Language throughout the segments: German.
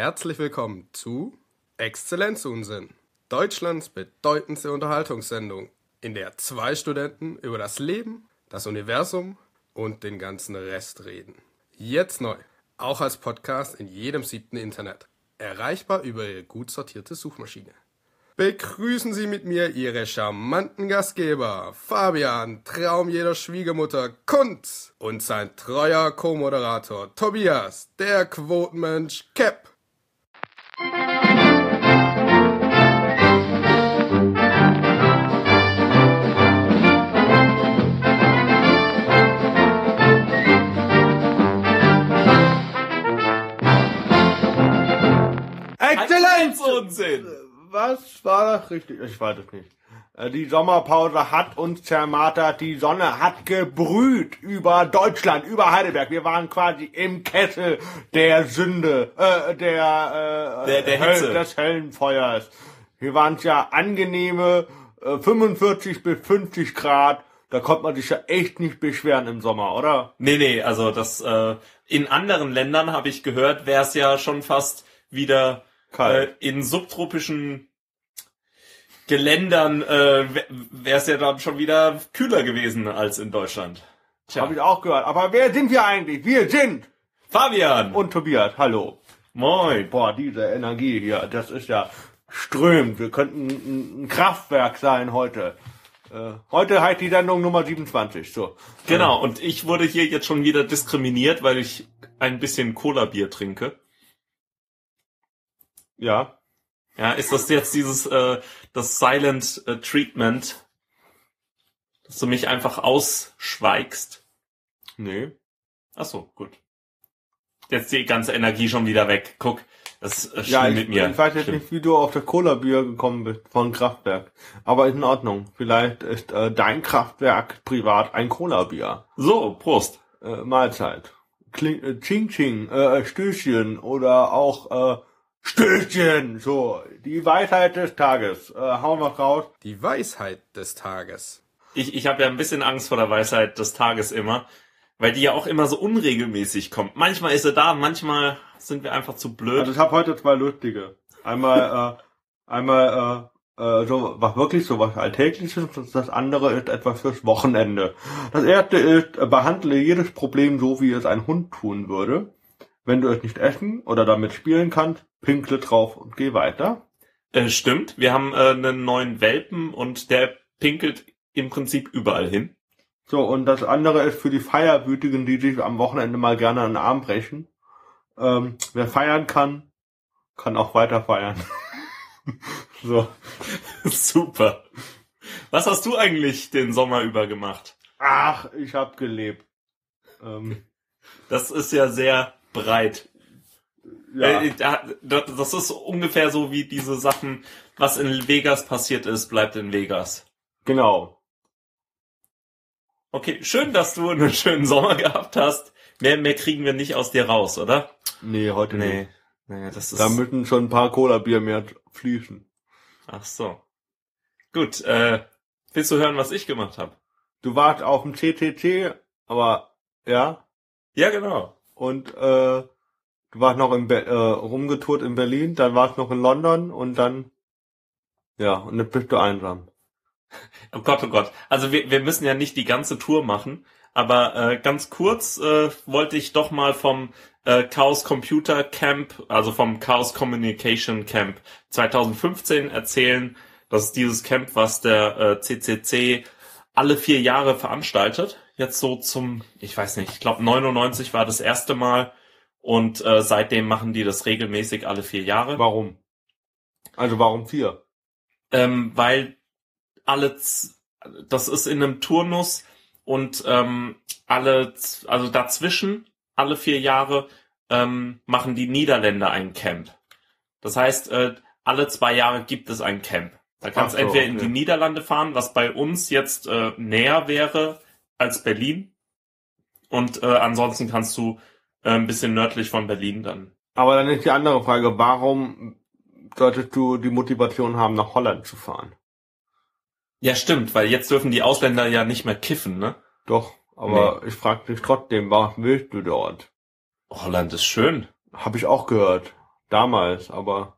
Herzlich willkommen zu Exzellenzunsinn, Deutschlands bedeutendste Unterhaltungssendung, in der zwei Studenten über das Leben, das Universum und den ganzen Rest reden. Jetzt neu, auch als Podcast in jedem siebten Internet, erreichbar über Ihre gut sortierte Suchmaschine. Begrüßen Sie mit mir Ihre charmanten Gastgeber, Fabian, Traum jeder Schwiegermutter, Kunz und sein treuer Co-Moderator Tobias, der Quotenmensch Cap. Was war das richtig? Ich weiß es nicht. Äh, Die Sommerpause hat uns zermartert, die Sonne hat gebrüht über Deutschland, über Heidelberg. Wir waren quasi im Kessel der Sünde, äh, der, äh, Der- der Hitze. des Höllenfeuers. Hier waren es ja angenehme äh, 45 bis 50 Grad. Da konnte man sich ja echt nicht beschweren im Sommer, oder? Nee, nee, also das äh, in anderen Ländern habe ich gehört, wäre es ja schon fast wieder äh, Kalt. in subtropischen Geländern äh, wäre es ja dann schon wieder kühler gewesen als in Deutschland. Tja, Habe ich auch gehört. Aber wer sind wir eigentlich? Wir sind Fabian! und Tobias. Hallo. Moin! Boah, diese Energie hier, das ist ja strömt. Wir könnten ein, ein Kraftwerk sein heute. Äh, heute heißt die Sendung Nummer 27. So. Genau, und ich wurde hier jetzt schon wieder diskriminiert, weil ich ein bisschen Cola-Bier trinke. Ja. Ja, ist das jetzt dieses äh, das Silent äh, Treatment, dass du mich einfach ausschweigst? Nee. Ach so, gut. Jetzt die ganze Energie schon wieder weg. Guck, das äh, Ja, ich, mit mir. ich weiß jetzt Stimmt. nicht, wie du auf das Cola-Bier gekommen bist von Kraftwerk. Aber ist in Ordnung. Vielleicht ist äh, dein Kraftwerk privat ein Cola-Bier. So, Prost. Äh, Mahlzeit. Kling, äh, Ching Ching, äh, Stößchen oder auch äh, Stößchen. So, die Weisheit des Tages. Äh, hauen wir raus. Die Weisheit des Tages. Ich, ich habe ja ein bisschen Angst vor der Weisheit des Tages immer, weil die ja auch immer so unregelmäßig kommt. Manchmal ist sie da, manchmal sind wir einfach zu blöd. Also ich habe heute zwei lustige. Einmal, äh, einmal äh, äh, so was wirklich so was Alltägliches und das andere ist etwas fürs Wochenende. Das erste ist, behandle jedes Problem so, wie es ein Hund tun würde. Wenn du es nicht essen oder damit spielen kannst, pinkle drauf und geh weiter. Äh, stimmt, wir haben äh, einen neuen Welpen und der pinkelt im Prinzip überall hin. So, und das andere ist für die Feierwütigen, die sich am Wochenende mal gerne einen Arm brechen. Ähm, wer feiern kann, kann auch weiter feiern. so. Super. Was hast du eigentlich den Sommer über gemacht? Ach, ich hab gelebt. Ähm, Das ist ja sehr breit. ja. Äh, da- Das ist ungefähr so wie diese Sachen, was in Vegas passiert ist, bleibt in Vegas. Genau. Okay, schön, dass du einen schönen Sommer gehabt hast. Mehr, mehr kriegen wir nicht aus dir raus, oder? Nee, heute Nee. nicht. Nee, das ist. Da müssen schon ein paar Cola-Bier mehr fließen. Ach so. Gut, äh, willst du hören, was ich gemacht habe? Du warst auf dem CCC, aber ja. Ja, genau. Und äh, du warst noch Be äh, rumgetourt in Berlin, dann warst noch in London und dann ja, und jetzt bist du einsam. Oh Gott, oh Gott. Also wir, wir müssen ja nicht die ganze Tour machen, aber äh, ganz kurz äh, wollte ich doch mal vom äh, Chaos Computer Camp, also vom Chaos Communication Camp 2015 erzählen. Das ist dieses Camp, was der äh, CCC alle vier Jahre veranstaltet. Jetzt so zum, ich weiß nicht, ich glaube 99 war das erste Mal und äh, seitdem machen die das regelmäßig alle vier Jahre. Warum? Also warum vier? ähm, weil alle, das ist in einem Turnus und ähm, alle, also dazwischen, alle vier Jahre, ähm, machen die Niederländer ein Camp. Das heißt, äh, alle zwei Jahre gibt es ein Camp. Da kannst so, entweder in okay. die Niederlande fahren, was bei uns jetzt äh, näher wäre als Berlin. Und äh, ansonsten kannst du äh, ein bisschen nördlich von Berlin dann. Aber dann ist die andere Frage, warum solltest du die Motivation haben, nach Holland zu fahren? Ja, stimmt, weil jetzt dürfen die Ausländer ja nicht mehr kiffen, ne? Doch, aber ich frage dich trotzdem, was willst du dort? Holland ist schön. Habe ich auch gehört. Damals, aber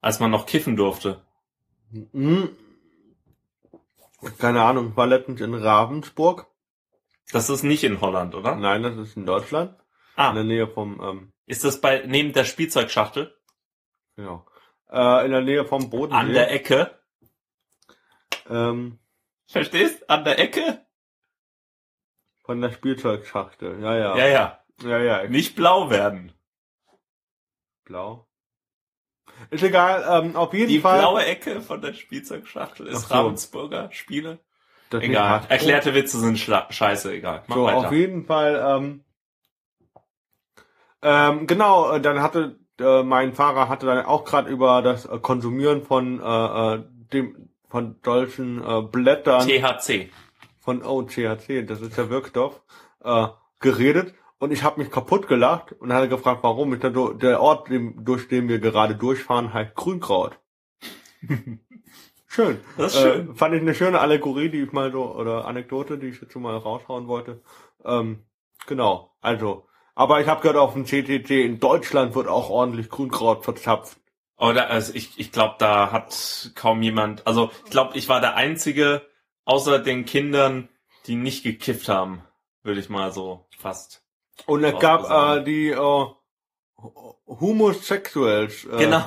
als man noch kiffen durfte. hm, keine Ahnung, war letztens in Ravensburg. Das ist nicht in Holland, oder? Nein, das ist in Deutschland. In Ah, der Nähe vom, ähm, ist das bei neben der Spielzeugschachtel genau. Äh, in der Nähe vom Bodensee. an der Ecke? ähm, Verstehst? An der Ecke? von der Spielzeugschachtel. Ja, ja. Ja, ja. Ja, ja. Nicht blau werden. Blau. Ist egal, ähm, auf jeden Die Fall. blaue Ecke von der Spielzeugschachtel ist so. Ravensburger Spiele. Das Egal. Erklärte Witze sind schla- scheiße, egal. Mach So, weiter. auf jeden Fall, ähm, ähm, genau, äh, dann hatte äh, mein Fahrer hatte dann auch gerade über das äh, Konsumieren von äh, äh, dem von solchen äh, Blättern THC. von oh, THC, das ist der Wirkstoff, äh, geredet und ich habe mich kaputt gelacht und hatte gefragt, warum. Ich dachte, der Ort, dem, durch den wir gerade durchfahren, heißt Grünkraut. schön. Das ist schön. Äh, fand ich eine schöne Allegorie, die ich mal so, oder Anekdote, die ich jetzt schon mal raushauen wollte. Ähm, genau, also. Aber ich habe gehört, auf dem CTC in Deutschland wird auch ordentlich Grünkraut verzapft. Oder also ich, ich glaube, da hat kaum jemand. Also ich glaube, ich war der einzige außer den Kindern, die nicht gekifft haben, würde ich mal so fast. Und es gab äh, die äh, Homosexuals. Äh, Genau.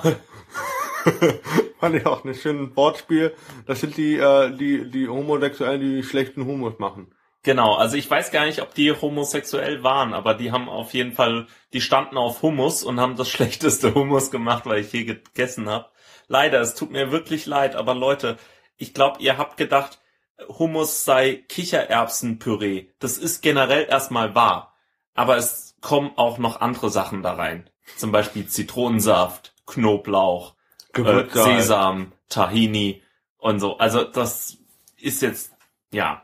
Fand ich auch ein schönes Wortspiel. Das sind die, äh, die, die Homosexuellen, die schlechten Humor machen. Genau, also ich weiß gar nicht, ob die homosexuell waren, aber die haben auf jeden Fall, die standen auf Hummus und haben das schlechteste Hummus gemacht, weil ich je gegessen habe. Leider, es tut mir wirklich leid, aber Leute, ich glaube, ihr habt gedacht, Hummus sei Kichererbsenpüree. Das ist generell erstmal wahr, aber es kommen auch noch andere Sachen da rein. Zum Beispiel Zitronensaft, Knoblauch, äh. Sesam, Tahini und so. Also das ist jetzt, ja.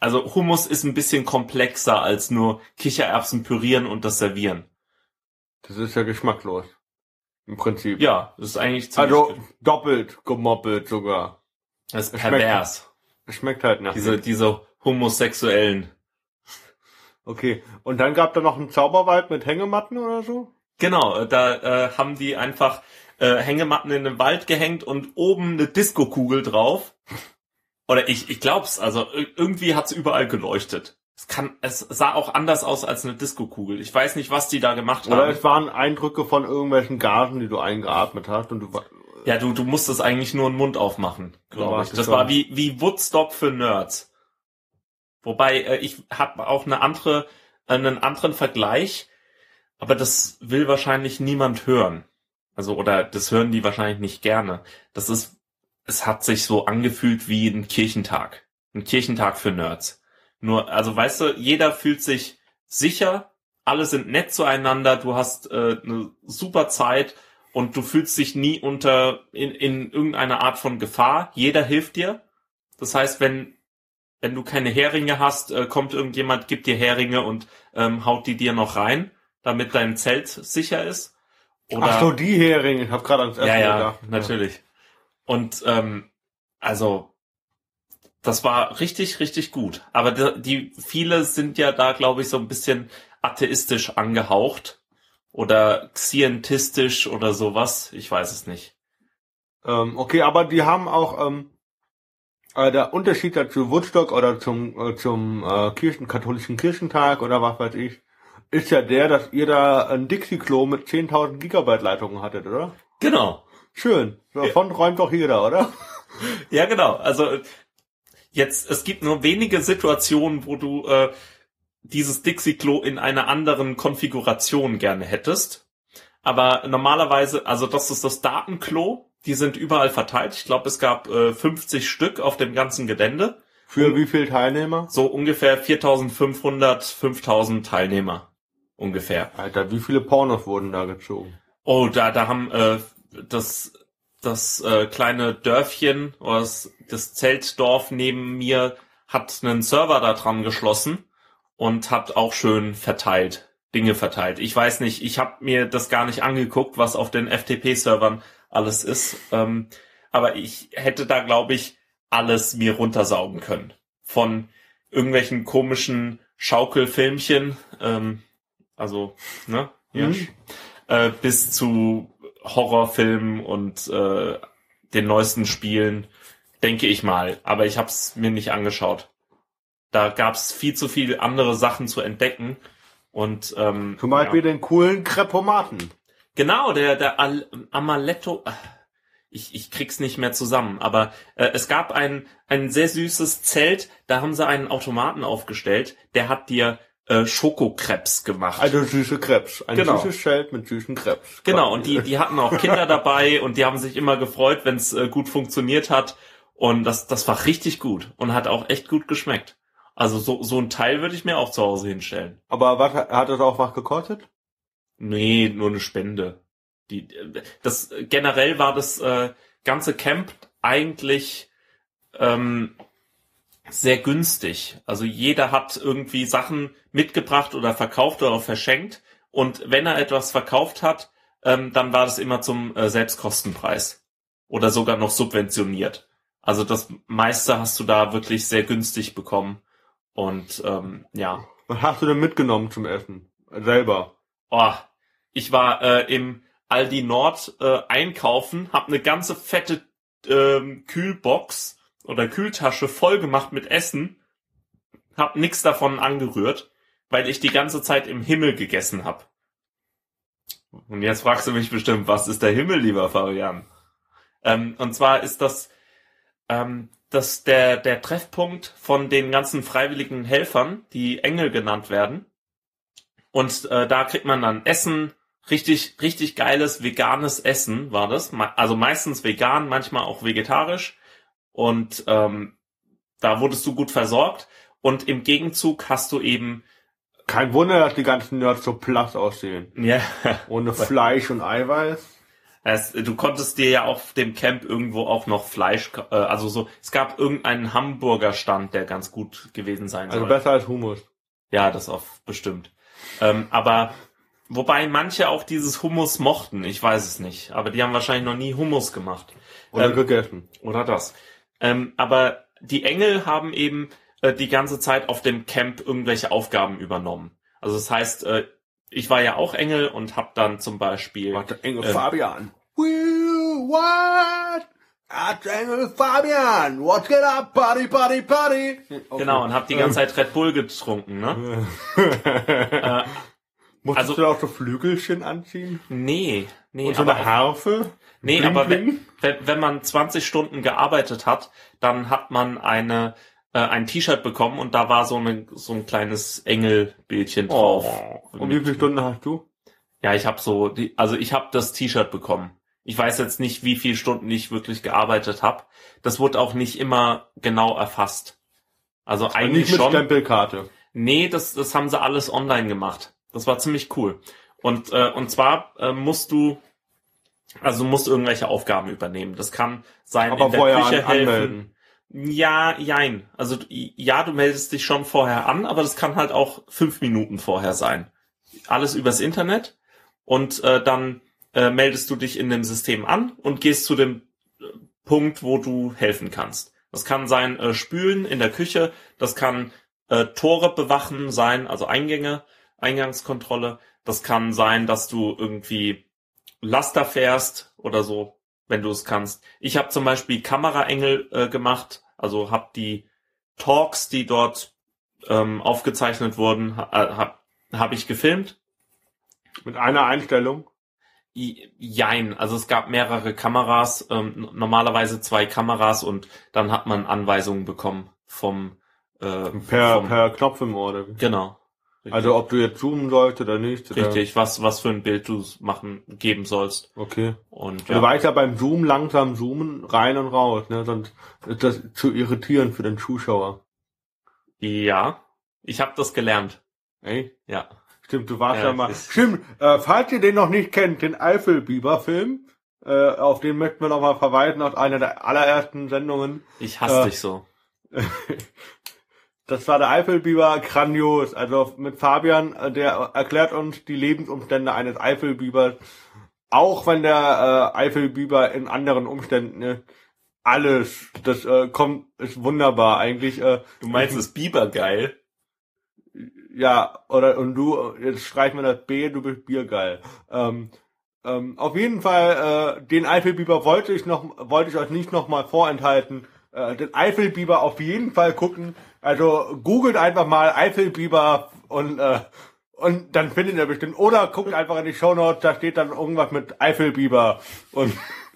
Also Hummus ist ein bisschen komplexer als nur Kichererbsen pürieren und das servieren. Das ist ja geschmacklos. Im Prinzip. Ja, das ist eigentlich ziemlich, Also doppelt gemoppelt sogar. das ist es schmeckt- pervers. Es schmeckt halt nach. Diese, diese homosexuellen. Okay. Und dann gab da noch einen Zauberwald mit Hängematten oder so? Genau, äh, da äh, haben die einfach äh, Hängematten in den Wald gehängt und oben eine Diskokugel drauf. Oder ich, ich glaub's, also ir- irgendwie hat's überall geleuchtet. Es kann, es sah auch anders aus als eine Diskokugel. Ich weiß nicht, was die da gemacht Oder haben. es waren Eindrücke von irgendwelchen Gasen, die du eingeatmet hast und du Ja, du, du musstest eigentlich nur den Mund aufmachen, glaube ich. Das war wie, wie Woodstock für Nerds. Wobei, äh, ich habe auch eine andere, einen anderen Vergleich, aber das will wahrscheinlich niemand hören. Also, oder das hören die wahrscheinlich nicht gerne. Das ist, es hat sich so angefühlt wie ein Kirchentag. Ein Kirchentag für Nerds. Nur, also weißt du, jeder fühlt sich sicher, alle sind nett zueinander, du hast äh, eine super Zeit und du fühlst dich nie unter in, in irgendeiner Art von Gefahr. Jeder hilft dir. Das heißt, wenn wenn du keine Heringe hast, äh, kommt irgendjemand, gibt dir Heringe und ähm, haut die dir noch rein, damit dein Zelt sicher ist. Oder Ach so, die Heringe. Ich habe gerade ans Essen ja, ja, gedacht. natürlich. Und ähm, also das war richtig, richtig gut. Aber die, die viele sind ja da, glaube ich, so ein bisschen atheistisch angehaucht oder xientistisch oder sowas. Ich weiß es nicht. Ähm, okay, aber die haben auch ähm, äh, der Unterschied dazu Woodstock oder zum äh, zum äh, Kirchen katholischen Kirchentag oder was weiß ich, ist ja der, dass ihr da ein Dixie-Klo mit 10.000 Gigabyte Leitungen hattet, oder? Genau. Schön. Davon räumt doch jeder, oder? Ja, genau. Also jetzt, es gibt nur wenige Situationen, wo du äh, dieses Dixie-Klo in einer anderen Konfiguration gerne hättest. Aber normalerweise, also das ist das Datenklo, die sind überall verteilt. Ich glaube, es gab äh, 50 Stück auf dem ganzen Gelände. Für wie viele Teilnehmer? So ungefähr 4500, 5000 Teilnehmer. Ungefähr. Alter, wie viele Pornos wurden da gezogen? Oh, da, da haben äh, das, das äh, kleine Dörfchen oder das, das Zeltdorf neben mir hat einen Server da dran geschlossen und hat auch schön verteilt, Dinge verteilt. Ich weiß nicht, ich habe mir das gar nicht angeguckt, was auf den FTP-Servern alles ist. Ähm, aber ich hätte da, glaube ich, alles mir runtersaugen können. Von irgendwelchen komischen Schaukelfilmchen, ähm, also, ne? Ja. Mhm. äh, bis zu Horrorfilmen und äh, den neuesten Spielen, denke ich mal. Aber ich habe es mir nicht angeschaut. Da gab es viel zu viele andere Sachen zu entdecken. Und ähm, Zum Beispiel ja. den coolen Krepomaten. Genau, der, der Al Amaletto. äh, Ich, ich krieg's nicht mehr zusammen, aber äh, es gab ein, ein sehr süßes Zelt, da haben sie einen Automaten aufgestellt, der hat dir äh, Schokokrebs gemacht. Also süße Krebs. Ein Genau. süßes Schild mit süßen Krebs. Genau, und die, die hatten auch Kinder dabei und die haben sich immer gefreut, wenn es äh, gut funktioniert hat. Und das, das war richtig gut und hat auch echt gut geschmeckt. Also so, so ein Teil würde ich mir auch zu Hause hinstellen. Aber was hat das auch was gekostet? Nee, nur eine Spende. Die, das generell war das äh, ganze Camp eigentlich ähm, sehr günstig. Also jeder hat irgendwie Sachen mitgebracht oder verkauft oder verschenkt. Und wenn er etwas verkauft hat, ähm, dann war das immer zum äh, Selbstkostenpreis oder sogar noch subventioniert. Also das meiste hast du da wirklich sehr günstig bekommen. Und ähm, ja, Was hast du denn mitgenommen zum Essen? Selber. Oh, ich war äh, im Aldi Nord äh, einkaufen, hab eine ganze fette ähm, Kühlbox oder Kühltasche voll gemacht mit Essen, hab nix davon angerührt, weil ich die ganze Zeit im Himmel gegessen hab. Und jetzt fragst du mich bestimmt, was ist der Himmel, lieber Fabian? Ähm, und zwar ist das, ähm, das der, der Treffpunkt von den ganzen freiwilligen Helfern, die Engel genannt werden. Und äh, da kriegt man dann Essen, richtig, richtig geiles veganes Essen war das. Also meistens vegan, manchmal auch vegetarisch. Und ähm, da wurdest du gut versorgt. Und im Gegenzug hast du eben, Kein Wunder, dass die ganzen Nerds so platt aussehen. ja, Ohne Fleisch und Eiweiß. es, du konntest dir ja auf dem Camp irgendwo auch noch Fleisch, äh, also so, es gab irgendeinen Hamburger Stand, der ganz gut gewesen sein Also soll. besser als Hummus. Ja, das auf bestimmt. Ähm, aber wobei manche auch dieses Hummus mochten, ich weiß es nicht. Aber die haben wahrscheinlich noch nie Hummus gemacht. Oder Ähm, gegessen. Oder das. Ähm, aber die Engel haben eben äh, die ganze Zeit auf dem Camp irgendwelche Aufgaben übernommen. Also das heißt, äh, ich war ja auch Engel und hab dann zum Beispiel Warte, Engel ähm, Fabian. Will, what? Erzengel Fabian. What get up? Party, party, party. Okay. genau und hab die ganze Zeit Red Bull getrunken, ne? äh, Musstest also- du auch so Flügelchen anziehen? nee, nee, Und so aber eine Harfe? Nee, Bling, aber bling? wenn, wenn, man 20 Stunden gearbeitet hat, dann hat man eine äh, ein T-Shirt bekommen und da war so, eine, so ein kleines Engelbildchen drauf. Oh. Und wie viele Stunden hast du? Ja, ich habe so, die, also ich habe das T-Shirt bekommen. Ich weiß jetzt nicht, wie viele Stunden ich wirklich gearbeitet habe. Das wurde auch nicht immer genau erfasst. Also eigentlich nicht mit schon. Stempelkarte. Nee, das, das haben sie alles online gemacht. Das war ziemlich cool. Und, äh, und zwar äh, musst du, also du musst irgendwelche Aufgaben übernehmen. Das kann sein, Aber in der Küche helfen. anmelden. Ja, jein. Also du- ja, du meldest dich schon vorher an, aber das kann halt auch fünf Minuten vorher sein. Alles übers Internet und äh, dann äh, meldest du dich in dem System an und gehst zu dem äh, Punkt, wo du helfen kannst. Das kann sein äh, Spülen in der Küche, das kann äh, Tore bewachen sein, also Eingänge, Eingangskontrolle. Das kann sein, dass du irgendwie Laster fährst oder so, wenn du es kannst. Ich habe zum Beispiel Kameraengel äh, gemacht, also habe die Talks, die dort ähm, aufgezeichnet wurden, ha, äh, habe hab ich gefilmt. Mit einer Einstellung. Jein, also es gab mehrere Kameras, ähm, normalerweise zwei Kameras und dann hat man Anweisungen bekommen vom, äh, Per, vom per Knopf im Ohr. oder wie? Genau. Also ob du jetzt zoomen sollst oder nicht. Oder? Richtig, was, was für ein Bild du machen, geben sollst. Okay. Und Du ja, weißt ja beim Zoom langsam zoomen, rein und raus, ne? Sonst ist das zu irritierend für den Zuschauer. ja ich habe das gelernt. Ey? Ja. Stimmt, du warst Ja, ja, mal. Stimmt, äh, falls ihr den noch nicht kennt, den Eifelbiber-Film, äh, auf den möchten wir noch mal verweisen aus einer der allerersten Sendungen. Ich hasse Äh, dich so. Das war der Eifelbiber grandios. Also mit Fabian, äh, der erklärt uns die Lebensumstände eines Eifelbibers. Auch wenn der äh, Eifelbiber in anderen Umständen ist. Alles. Das äh, kommt, ist wunderbar. Eigentlich, äh, Du meinst es Biber geil? ja, oder und du, jetzt streichen wir das B, du bist biergeil. Ähm, ähm, auf jeden Fall, äh, den Eifelbiber wollte ich noch, wollte ich euch nicht nochmal vorenthalten. Äh, den Eifelbiber auf jeden Fall gucken. Also googelt einfach mal Eifelbiber und äh, und dann findet ihr bestimmt. Oder guckt einfach in die Shownotes, da steht dann irgendwas mit Eifelbiber. Und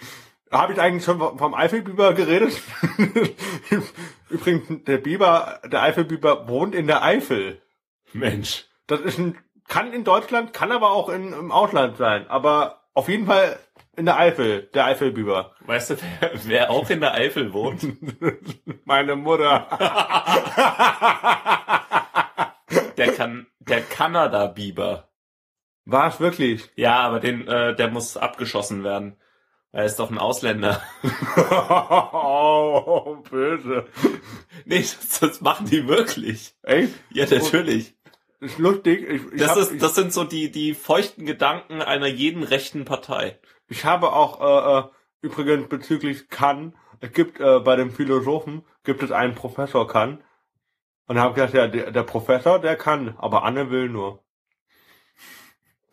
habe ich eigentlich schon vom Eifelbiber geredet? Übrigens, der Biber, der Eifelbiber wohnt in der Eifel. Mensch. Das ist ein, kann in Deutschland, kann aber auch in, im Ausland sein. Aber auf jeden Fall in der Eifel, der Eifelbiber. Weißt du, wer, wer auch in der Eifel wohnt? Meine Mutter. Der kann, der Kanada-Biber. War es wirklich? Ja, aber den, äh, der muss abgeschossen werden. Er ist doch ein Ausländer. oh, böse. Nee, das, das machen die wirklich. Echt? Ja, natürlich. Ist lustig. Ich, ich, Das, hab, ist, das sind so die, die feuchten Gedanken einer jeden rechten Partei. Ich, habe auch äh, äh, übrigens bezüglich Kann, es gibt äh, bei dem Philosophen, gibt es einen Professor Kann. Und habe gesagt, ja, der, der Professor, der kann, aber Anne will nur.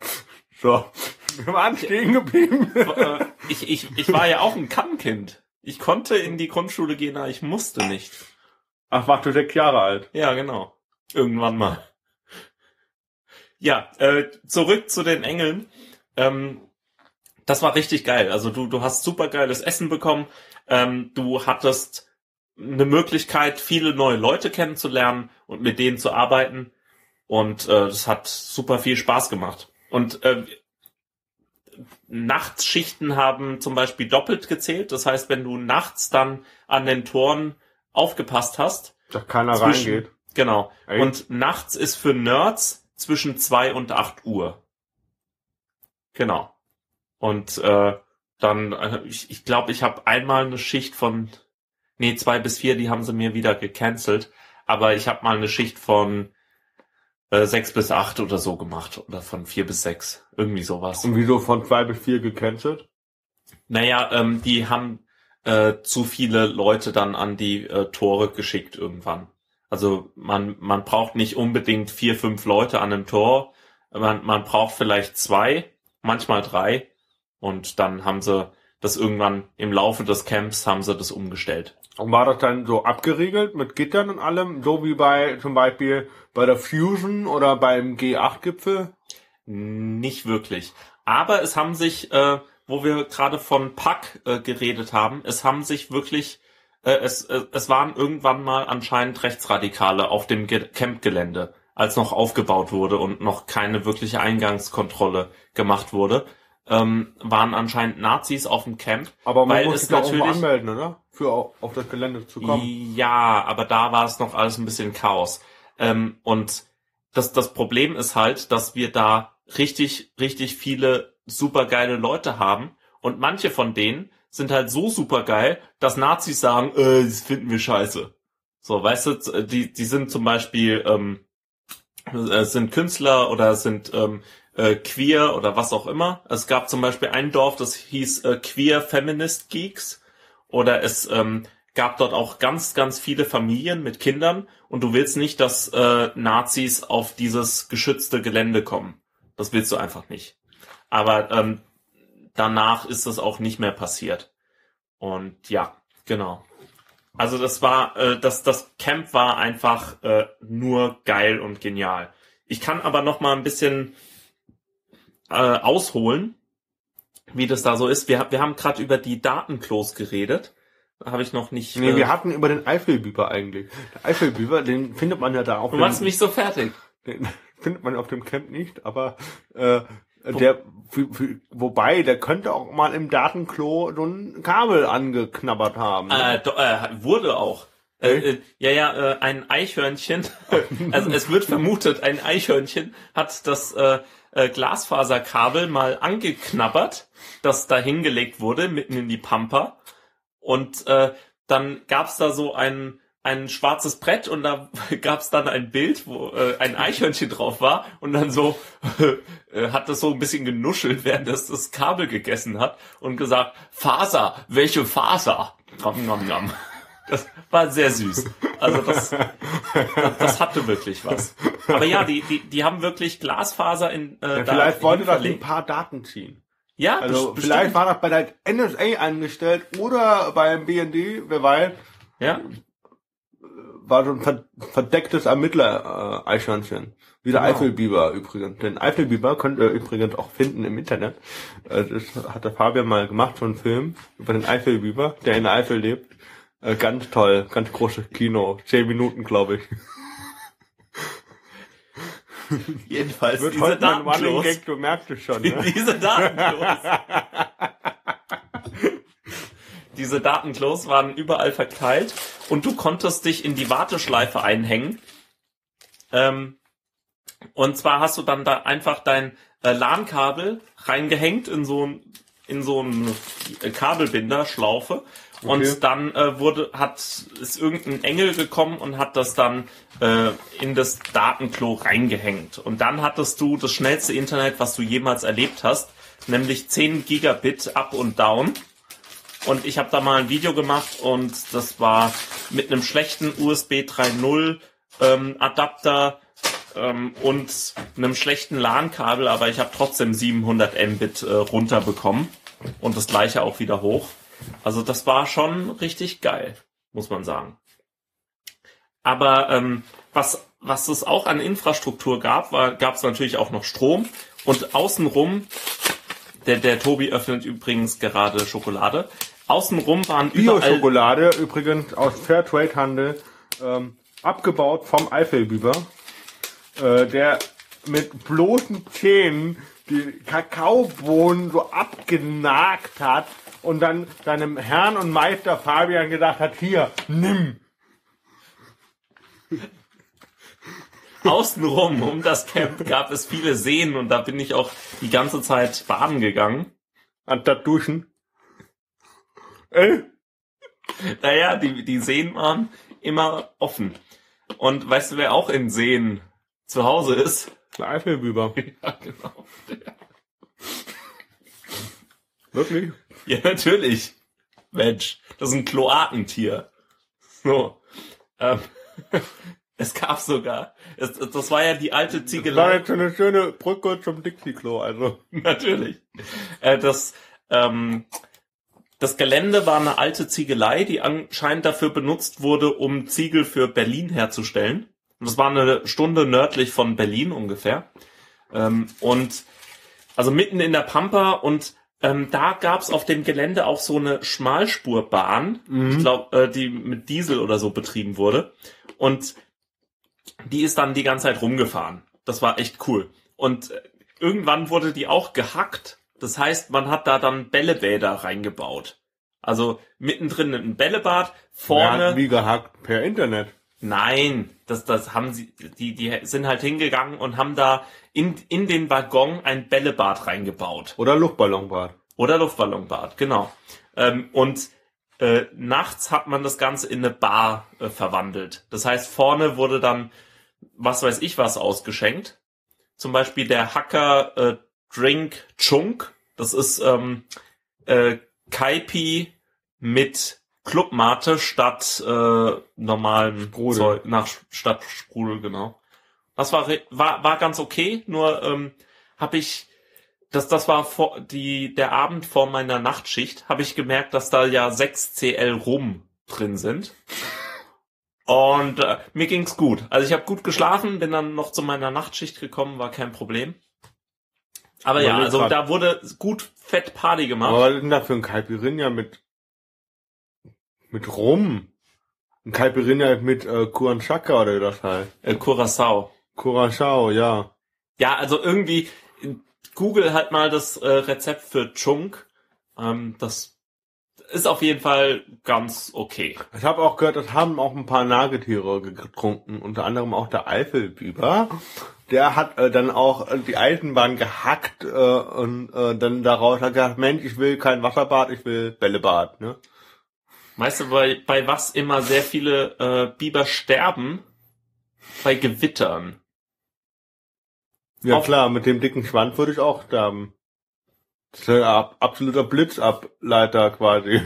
So, wir waren stehen geblieben. Äh, ich, ich, ich war ja auch ein Kann-Kind. Ich konnte in die Grundschule gehen, aber ich musste nicht. Ach, warst du sechs Jahre alt? Ja, genau. Irgendwann mal. Ja, äh, zurück zu den Engeln. Ähm, das war richtig geil. Also du, du hast super geiles Essen bekommen. Ähm, du hattest eine Möglichkeit, viele neue Leute kennenzulernen und mit denen zu arbeiten. Und äh, das hat super viel Spaß gemacht. Und äh, Nachtsschichten haben zum Beispiel doppelt gezählt. Das heißt, wenn du nachts dann an den Toren aufgepasst hast, Dass keiner Zwischen- reingeht. Genau. Ey. Und nachts ist für Nerds zwischen zwei und acht Uhr. Genau. Und äh, dann, äh, ich, ich glaube, ich habe einmal eine Schicht von, nee, zwei bis vier, die haben sie mir wieder gecancelt. Aber ich habe mal eine Schicht von äh, sechs bis acht oder so gemacht. Oder von vier bis sechs. Irgendwie sowas. Und wieso von zwei bis vier gecancelt? Naja, ähm, die haben äh, zu viele Leute dann an die äh, Tore geschickt irgendwann. Also man, man braucht nicht unbedingt vier, fünf Leute an einem Tor. Man, man braucht vielleicht zwei, manchmal drei. Und dann haben sie das irgendwann im Laufe des Camps haben sie das umgestellt. Und war das dann so abgeriegelt mit Gittern und allem, so wie bei zum Beispiel bei der Fusion oder beim G8-Gipfel? Nicht wirklich. Aber es haben sich, äh, wo wir gerade von Pack äh, geredet haben, es haben sich wirklich, äh, es, äh, es waren irgendwann mal anscheinend Rechtsradikale auf dem Ge Campgelände, als noch aufgebaut wurde und noch keine wirkliche Eingangskontrolle gemacht wurde, ähm, waren anscheinend Nazis auf dem Camp. Aber man Weil muss es natürlich- anmelden, oder? Für au- auf das Gelände zu kommen. Ja, aber da war es noch alles ein bisschen Chaos. Ähm, und das, das Problem ist halt, dass wir da richtig, richtig viele supergeile Leute haben. Und manche von denen sind halt so supergeil, dass Nazis sagen, äh, das finden wir scheiße. So, weißt du, die, die sind zum Beispiel, ähm, äh, sind Künstler oder sind ähm, äh, queer oder was auch immer. Es gab zum Beispiel ein Dorf, das hieß äh, Queer Feminist Geeks. Oder es ähm, gab dort auch ganz, ganz viele Familien mit Kindern und du willst nicht, dass äh, Nazis auf dieses geschützte Gelände kommen. Das willst du einfach nicht. Aber ähm, danach ist das auch nicht mehr passiert. Und ja, genau. Also das war, äh, das, das Camp war einfach äh, nur geil und genial. Ich kann aber noch mal ein bisschen äh, ausholen, wie das da so ist. Wir, wir haben gerade über die Datenklos geredet. Da habe ich noch nicht. Nee, äh, wir hatten über den Eifelbiber eigentlich. Der Eifelbiber, den findet man ja da auf du machst mich so fertig. den findet man auf dem Camp nicht, aber äh, der, für, für, wobei, der könnte auch mal im Datenklo so ein Kabel angeknabbert haben. ne? Äh, do, äh, wurde auch. Äh, äh, ja, ja, äh, ein Eichhörnchen. also es wird vermutet, ein Eichhörnchen hat das äh, äh, Glasfaserkabel mal angeknabbert, das da hingelegt wurde, mitten in die Pampa. Und äh, dann gab's da so ein ein schwarzes Brett und da gab's dann ein Bild, wo äh, ein Eichhörnchen drauf war und dann so äh, hat das so ein bisschen genuschelt, während es das Kabel gegessen hat und gesagt, Faser, welche Faser? Nom, nom, nom. Das war sehr süß. Also das, das, das hatte wirklich was. Aber ja, die, die, die haben wirklich Glasfaser in äh, Ja, vielleicht wollte das ein paar Daten ziehen. Ja, Also bes- vielleicht bestimmt. war das bei der NSA angestellt oder beim BND, wer weiß, Ja, war so ein ver verdecktes Ermittler-Eichhörnchen. Wie der Genau. Eifelbiber übrigens. Den Eifelbiber könnt ihr übrigens auch finden im Internet. Äh, Das hat der Fabian mal gemacht, so einen Film über den Eifelbiber, der in der Eifel lebt. Äh, Ganz toll, ganz großes Kino. Zehn Minuten, glaube ich. jedenfalls Wird diese heute mein Running Datenklos. Gag, du merkst es schon. Ne? diese Datenklos. diese Datenklos waren überall verteilt und du konntest dich in die Warteschleife einhängen. Ähm, und zwar hast du dann da einfach dein äh, LAN-Kabel reingehängt in so ein in so ein äh, Kabelbinder Schlaufe Okay. und dann äh, wurde hat ist irgendein Engel gekommen und hat das dann äh, in das Datenklo reingehängt und dann hattest du das schnellste Internet, was du jemals erlebt hast, nämlich 10 Gigabit up und down. Und ich habe da mal ein Video gemacht und das war mit einem schlechten USB 3.0 ähm, Adapter ähm, und einem schlechten LAN-Kabel, aber ich habe trotzdem 700 Mbit äh, runterbekommen und das gleiche auch wieder hoch. Also das war schon richtig geil, muss man sagen. Aber ähm, was, was es auch an Infrastruktur gab, war, gab es natürlich auch noch Strom und außenrum, der, der Tobi öffnet übrigens gerade Schokolade, außenrum waren Bio-Schokolade, übrigens aus Fairtrade-Handel, ähm, abgebaut vom Eifelbiber, äh, der mit bloßen Zähnen die Kakaobohnen so abgenagt hat und dann seinem Herrn und Meister Fabian gesagt hat, hier, nimm. Außenrum um das Camp gab es viele Seen und da bin ich auch die ganze Zeit baden gegangen. Anstatt duschen. Ey, Naja, die, die Seen waren immer offen. Und weißt du, wer auch in Seen zu Hause ist? der Eifelbiber. Ja, genau. Wirklich? Ja, natürlich. Mensch, das ist ein Kloakentier. So. Ähm, es gab sogar, es, das war ja die alte Das war Ziegelei. jetzt eine schöne Brücke zum Dixie-Klo, also. Natürlich. Äh, das, ähm, das Gelände war eine alte Ziegelei, die anscheinend dafür benutzt wurde, um Ziegel für Berlin herzustellen. Und das war eine Stunde nördlich von Berlin ungefähr. Ähm, und also mitten in der Pampa und ähm, da gab's auf dem Gelände auch so eine Schmalspurbahn, ich glaube, äh, die mit Diesel oder so betrieben wurde. Und die ist dann die ganze Zeit rumgefahren. Das war echt cool. Und äh, irgendwann wurde die auch gehackt. Das heißt, man hat da dann Bällebäder reingebaut. Also mittendrin ein Bällebad, vorne. hat wie gehackt per Internet. Nein, das, das haben sie, die, die sind halt hingegangen und haben da in, in den Waggon ein Bällebad reingebaut. Oder Luftballonbad. Oder Luftballonbad, genau. Ähm, und äh, nachts hat man das Ganze in eine Bar äh, verwandelt. Das heißt, vorne wurde dann, was weiß ich was, ausgeschenkt. Zum Beispiel der Hacker äh, Drink Chunk. Das ist ähm, äh, Kaipi mit Clubmate statt äh, normalen Sprudel. Zeug, nach statt Sprudel, genau. Das war war war ganz okay, nur ähm, habe ich das das war vor die der Abend vor meiner Nachtschicht, habe ich gemerkt, dass da ja 6 CL Rum drin sind. Und äh, mir ging's gut. Also ich habe gut geschlafen, bin dann noch zu meiner Nachtschicht gekommen, war kein Problem. Aber ja, Überleg also da wurde gut fett Party gemacht. Aber was ist denn da für ein Caipirinha mit, mit Rum? Ein Caipirinha mit äh, Kuranchaka oder wie das heißt. Äh, Curacao. Curacao, ja. Ja, also irgendwie Google hat mal das äh, Rezept für Chunk. Ähm, das ist auf jeden Fall ganz okay. Ich habe auch gehört, das haben auch ein paar Nagetiere getrunken, unter anderem auch der Eifelbiber. Der hat äh, dann auch äh, die Eisenbahn gehackt äh, und äh, dann daraus hat gesagt, Mensch, ich will kein Wasserbad, ich will Bällebad. Ne? Weißt du, bei, bei was immer sehr viele äh, Biber sterben? Bei Gewittern. Ja Auf- klar, mit dem dicken Schwanz würde ich auch sterben. Das ist ab, absoluter Blitzableiter quasi.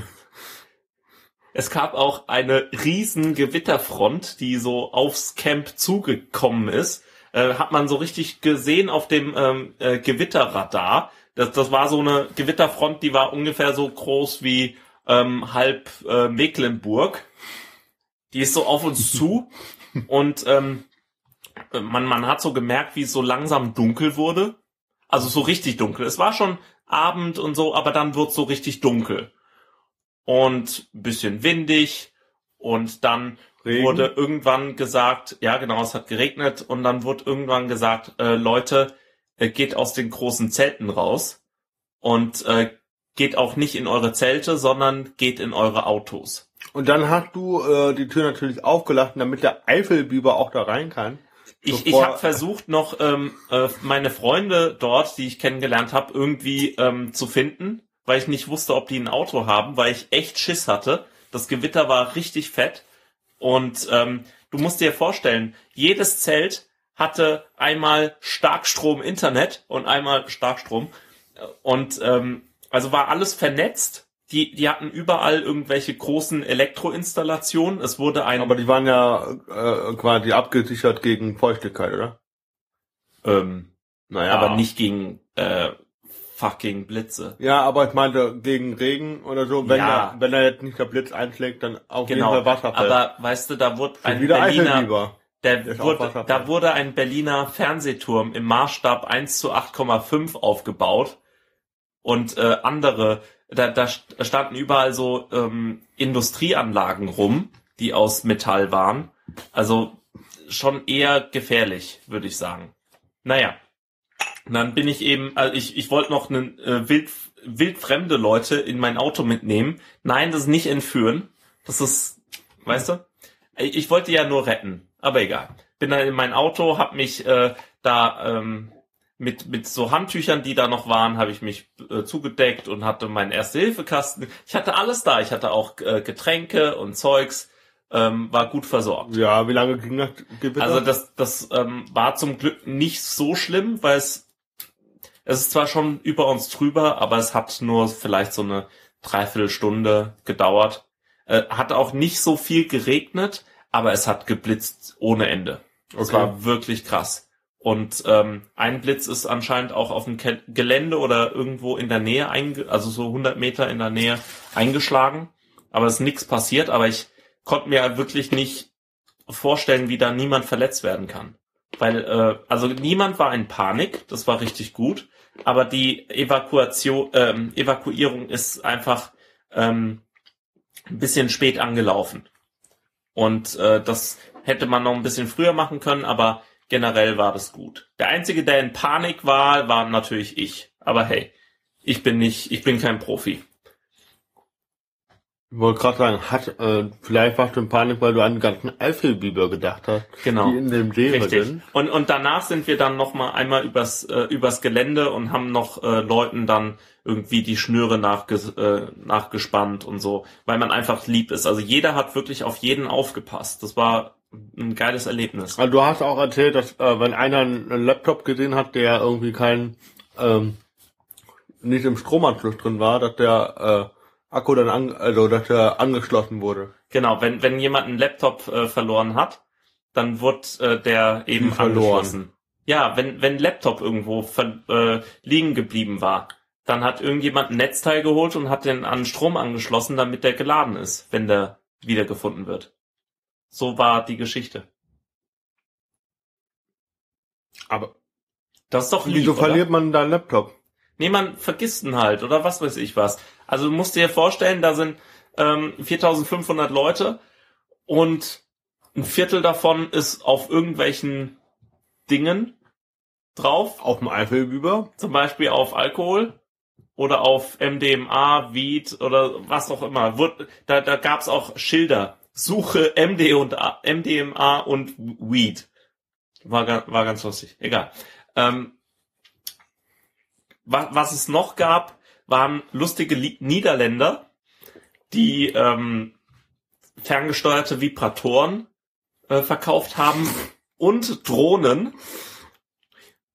es gab auch eine riesen Gewitterfront, die so aufs Camp zugekommen ist. Äh, hat man so richtig gesehen auf dem ähm, äh, Gewitterradar. Das, das war so eine Gewitterfront, die war ungefähr so groß wie ähm, halb äh, Mecklenburg. Die ist so auf uns zu und ähm, man, man hat so gemerkt, wie es so langsam dunkel wurde. Also so richtig dunkel. Es war schon Abend und so, aber dann wird so richtig dunkel. Und ein bisschen windig. Und dann Regen? wurde irgendwann gesagt, ja genau, es hat geregnet. Und dann wurde irgendwann gesagt, äh, Leute, äh, geht aus den großen Zelten raus. Und äh, geht auch nicht in eure Zelte, sondern geht in eure Autos. Und dann hast du äh, die Tür natürlich aufgelassen, damit der Eifelbiber auch da rein kann. Ich, ich habe versucht, noch ähm, äh, meine Freunde dort, die ich kennengelernt habe, irgendwie ähm, zu finden, weil ich nicht wusste, ob die ein Auto haben, weil ich echt Schiss hatte. Das Gewitter war richtig fett. Und ähm, du musst dir vorstellen, jedes Zelt hatte einmal Starkstrom Internet und einmal Starkstrom. Und ähm, also war alles vernetzt. Die, die hatten überall irgendwelche großen Elektroinstallationen. Es wurde ein Aber die waren ja äh, quasi abgesichert gegen Feuchtigkeit, oder? ähm, Naja. aber nicht gegen äh, fucking Blitze. Ja, aber ich meinte gegen Regen oder so, wenn Ja. er, wenn er jetzt nicht der Blitz einschlägt, dann auf Genau. jeden Fall Wasserfall. Aber weißt du, da wurde Schon ein Berliner, der auch wurde, da wurde ein Berliner Fernsehturm im Maßstab 1 zu 8,5 aufgebaut und äh, andere, da, da st- standen überall so ähm, Industrieanlagen rum, die aus Metall waren. Also schon eher gefährlich, würde ich sagen. Naja, dann bin ich eben, also ich, ich wollte noch einen, äh, wild, wildfremde Leute in mein Auto mitnehmen. Nein, das nicht entführen. Das ist, weißt du? Ich wollte ja nur retten, aber egal. Bin dann in mein Auto, hab mich äh, da ähm, mit mit so Handtüchern, die da noch waren, habe ich mich äh, zugedeckt und hatte meinen Erste-Hilfe-Kasten. Ich hatte alles da. Ich hatte auch äh, Getränke und Zeugs. Ähm, war gut versorgt. Ja, wie lange ging das Gewitter? Also das, das ähm, war zum Glück nicht so schlimm, weil es, es ist zwar schon über uns drüber, aber es hat nur vielleicht so eine Dreiviertelstunde gedauert. Äh, hat auch nicht so viel geregnet, aber es hat geblitzt ohne Ende. Es Okay. war wirklich krass. Und ähm, ein Blitz ist anscheinend auch auf dem Ke Gelände oder irgendwo in der Nähe, also so 100 Meter in der Nähe eingeschlagen. Aber es ist nichts passiert, aber ich konnte mir wirklich nicht vorstellen, wie da niemand verletzt werden kann. Weil, äh, also niemand war in Panik, das war richtig gut, aber die Evakuation, ähm, Evakuierung ist einfach ähm, ein bisschen spät angelaufen. Und äh, das hätte man noch ein bisschen früher machen können, aber generell war das gut. Der Einzige, der in Panik war, war natürlich ich. Aber hey, ich bin nicht, ich bin kein Profi. ich wollte gerade sagen, hat, äh, vielleicht warst du in Panik, weil du an den ganzen Eifelbiber gedacht hast, Genau. die in dem See Richtig. sind. Und, und danach sind wir dann noch mal einmal übers, äh, übers Gelände und haben noch äh, Leuten dann irgendwie die Schnüre nachges äh, nachgespannt und so, weil man einfach lieb ist. Also jeder hat wirklich auf jeden aufgepasst. Das war ein geiles Erlebnis. Also du hast auch erzählt, dass äh, wenn einer einen Laptop gesehen hat, der irgendwie kein ähm, nicht im Stromanschluss drin war, dass der äh, Akku dann an, also dass der angeschlossen wurde. Genau, wenn, wenn jemand einen Laptop äh, verloren hat, dann wird äh, der eben verloren? angeschlossen. Ja, wenn, wenn ein Laptop irgendwo ver äh, liegen geblieben war, dann hat irgendjemand ein Netzteil geholt und hat den an Strom angeschlossen, damit der geladen ist, wenn der wiedergefunden wird. So war die Geschichte. Aber Das ist doch lieb, wieso oder? verliert man da einen Laptop? Nee, man vergisst ihn halt oder was weiß ich was. Also du musst dir vorstellen, da sind ähm, 4500 Leute und ein Viertel davon ist auf irgendwelchen Dingen drauf, Auf dem Eifelbiber? zum Beispiel auf Alkohol oder auf MDMA, Weed oder was auch immer. Da, da gab's auch Schilder. Suche MD und A, MDMA und Weed. War, war ganz lustig. Egal. Ähm, was, was es noch gab, waren lustige Niederländer, die ähm, ferngesteuerte Vibratoren äh, verkauft haben und Drohnen.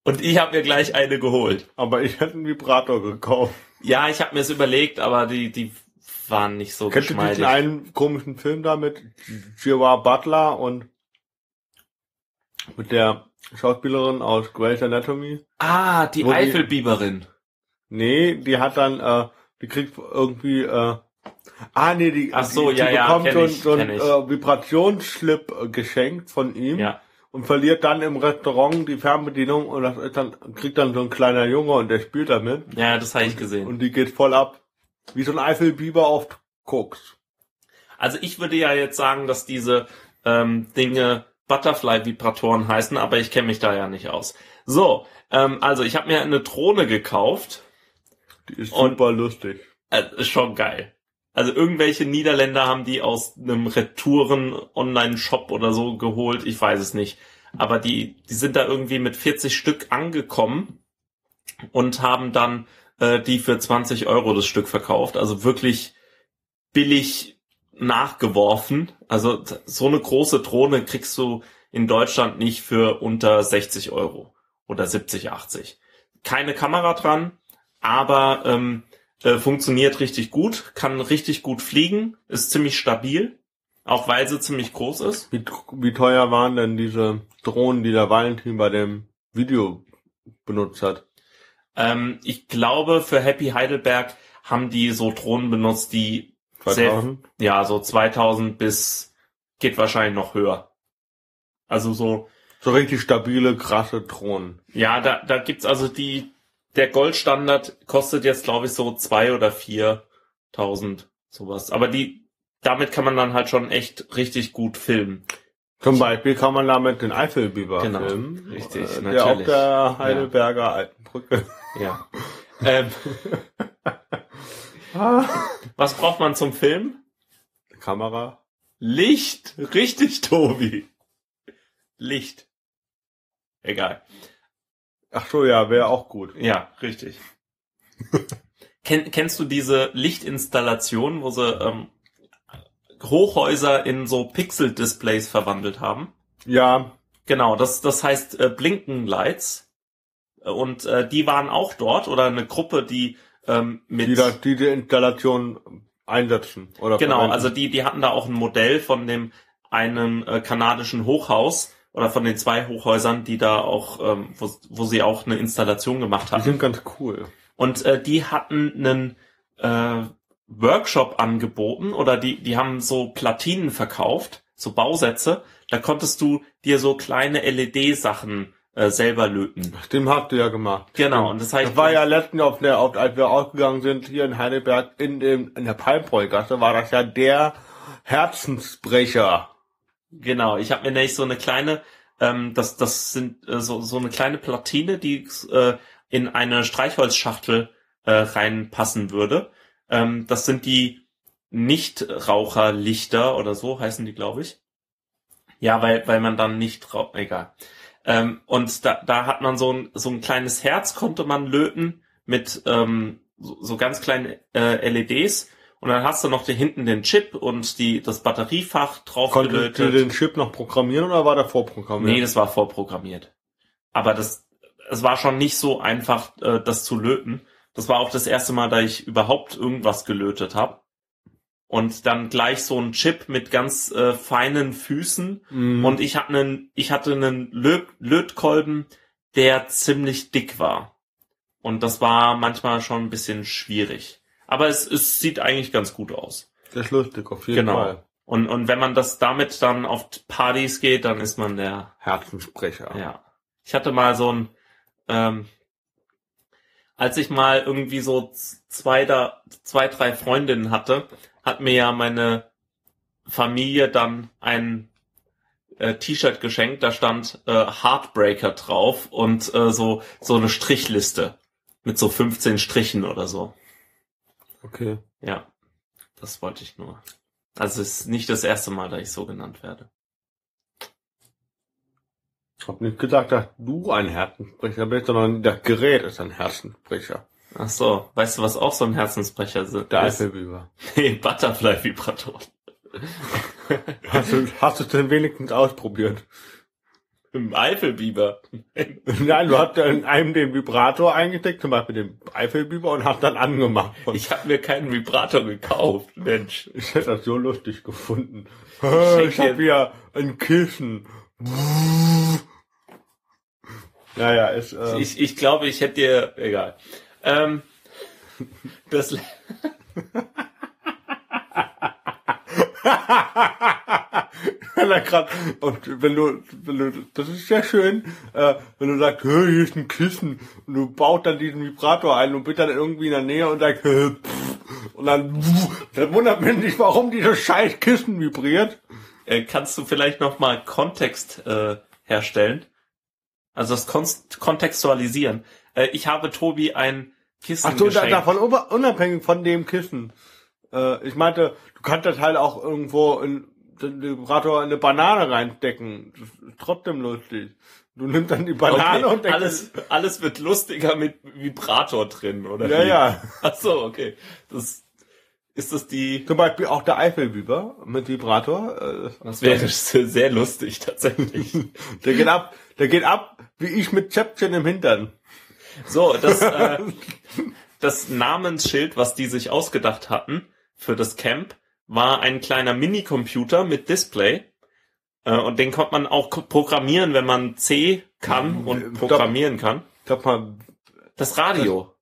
Und ich habe mir gleich eine geholt. Aber ich hätte einen Vibrator gekauft. Ja, ich habe mir es überlegt, aber die, die waren nicht so Kennst du diesen geschmeidig. einen komischen Film da mit Gerard Butler und mit der Schauspielerin aus Grey's Anatomy? Ah, die Wo die-. Nee, die hat dann, äh, die kriegt irgendwie, äh, ah nee, die, Ach so, die, ja, die ja, bekommt kenn so, ein- ich, so einen äh, Vibrationsschlip äh, geschenkt von ihm Ja. und verliert dann im Restaurant die Fernbedienung und das ist dann, kriegt dann so ein kleiner Junge und der spielt damit Ja, das habe ich gesehen. und die geht voll ab. Wie so ein Eifelbiber auf Koks. Also ich würde ja jetzt sagen, dass diese ähm, Dinge Butterfly-Vibratoren heißen, aber ich kenne mich da ja nicht aus. So, ähm, also ich habe mir eine Drohne gekauft. Die ist Und- super lustig. Äh, ist schon geil. Also irgendwelche Niederländer haben die aus einem Retouren-Online-Shop oder so geholt, ich weiß es nicht. Aber die, die sind da irgendwie mit 40 Stück angekommen und haben dann äh, die für 20 Euro das Stück verkauft. Also wirklich billig nachgeworfen. Also so eine große Drohne kriegst du in Deutschland nicht für unter 60 Euro oder 70, 80. Keine Kamera dran, aber ähm, äh, funktioniert richtig gut, kann richtig gut fliegen, ist ziemlich stabil, auch weil sie ziemlich groß ist. Wie, wie teuer waren denn diese Drohnen, die der Valentin bei dem Video benutzt hat? Ähm, ich glaube, für Happy Heidelberg haben die so Drohnen benutzt, die 2000? ja so 2000 bis geht wahrscheinlich noch höher. Also so So richtig stabile, krasse Drohnen. Ja, da, da gibt's also die, der Goldstandard kostet jetzt, glaube ich, so zwei oder viertausend, sowas. Aber die, damit kann man dann halt schon echt richtig gut filmen. Zum Beispiel kann man damit den Eifelbiber Genau, filmen. richtig, äh, natürlich. Der auf der Heidelberger Alten Brücke. Ja. ähm, was braucht man zum Film? Kamera. Licht. Richtig, Tobi. Licht. Egal. Ach so, ja, wäre auch gut. Ja, richtig. Ken, kennst du diese Lichtinstallation, wo sie ähm, Hochhäuser in so Pixel-Displays verwandelt haben? Ja, Genau, das, das heißt äh, Blinkenlights. Und äh, die waren auch dort oder eine Gruppe, die ähm, mit die da, die die Installation einsetzen. Oder genau, verwenden. also die die hatten da auch ein Modell von dem einen äh, kanadischen Hochhaus oder von den zwei Hochhäusern, die da auch ähm, wo, wo sie auch eine Installation gemacht Die haben. sind ganz cool. Und äh, die hatten einen äh, Workshop angeboten oder die, die haben so Platinen verkauft, so Bausätze. Da konntest du dir so kleine LED-Sachen äh, selber löten. Stimmt, habt ihr ja gemacht. Genau, und das heißt, Das war ja letztens auf der, auf, als wir ausgegangen sind, hier in Heidelberg, in dem, in der Palmbräugasse, war das ja der Herzensbrecher. Genau, ich habe mir nämlich so eine kleine, ähm, das, das sind äh, so, so eine kleine Platine, die äh, in eine Streichholzschachtel äh, reinpassen würde. Ähm, das sind die Nichtraucherlichter oder so heißen die, glaube ich. Ja, weil, weil man dann nicht raucht, egal. Ähm, und da, da hat man so ein, so ein kleines Herz, konnte man löten mit ähm, so, so ganz kleinen äh, LEDs. Und dann hast du noch hier hinten den Chip und die, das Batteriefach drauf Konntest du gelötet. den Chip noch programmieren oder war der vorprogrammiert? Nee, das war vorprogrammiert. Aber das, es war schon nicht so einfach, äh, das zu löten. Das war auch das erste Mal, da ich überhaupt irgendwas gelötet habe. Und dann gleich so ein Chip mit ganz äh, feinen Füßen. Mhm. Und ich hatte einen, ich hatte einen Lö Lötkolben, der ziemlich dick war. Und das war manchmal schon ein bisschen schwierig. Aber es, es sieht eigentlich ganz gut aus. das ist lustig, auf jeden Genau. Fall. Und, und wenn man das damit dann auf Partys geht, dann ist man der Herzensbrecher. ja. Ich hatte mal so ein, ähm, als ich mal irgendwie so zwei, da, zwei, drei Freundinnen hatte, hat mir ja meine Familie dann ein äh, T-Shirt geschenkt, da stand äh, Heartbreaker drauf und äh, so, so eine Strichliste mit so 15 Strichen oder so. Okay. Ja, das wollte ich nur. Also es ist nicht das erste Mal, da ich so genannt werde. Ich hab nicht gesagt, dass du ein Herzensbrecher bist, sondern das Gerät ist ein Herzensbrecher. Ach so, weißt du, was auch so ein Herzensbrecher sind? Der? Eifelbiber. Nee, Butterfly-Vibrator. Hast du, hast du es denn wenigstens ausprobiert? Im Eifelbiber. Nein, du hast in einem den Vibrator eingesteckt, zum Beispiel den Eifelbiber, und hast dann angemacht. Und Ich habe mir keinen Vibrator gekauft, Mensch. ich hätte das so lustig gefunden. Ich hab dir- hier ein Kissen. Naja, ist, äh, Ich, ich glaube, ich hätte dir, egal. Ähm, das, grad, und wenn du, wenn du, das ist sehr schön, äh, wenn du sagst, "Hä, hier ist ein Kissen, und du baust dann diesen Vibrator ein und bist dann irgendwie in der Nähe und sagst, "Hä, pff", und dann, pff, dann wundert man sich, warum dieses scheiß Kissen vibriert. äh, kannst du vielleicht noch mal Kontext äh, herstellen? Also das Kon kontextualisieren. Äh, ich habe Tobi ein Kissen Ach so, geschenkt. davon unabhängig von dem Kissen. Äh, ich meinte, du kannst das halt auch irgendwo in den Vibrator in eine Banane reinstecken. Das ist trotzdem lustig. Du nimmst dann die Banane Okay, und denkst, alles, alles wird lustiger mit Vibrator drin, oder? ja, wie? ja. Ach so, okay. Das, ist das die, Zum Beispiel auch der Eifelbiber mit Vibrator. Äh, das wäre sehr lustig, tatsächlich. der geht ab, der geht ab, wie ich mit Zäpfchen im Hintern. So, das, äh, das Namensschild, was die sich ausgedacht hatten für das Camp, war ein kleiner Minicomputer mit Display. Äh, und den konnte man auch programmieren, wenn man C kann und Stopp. programmieren kann. Sag mal, Das Radio.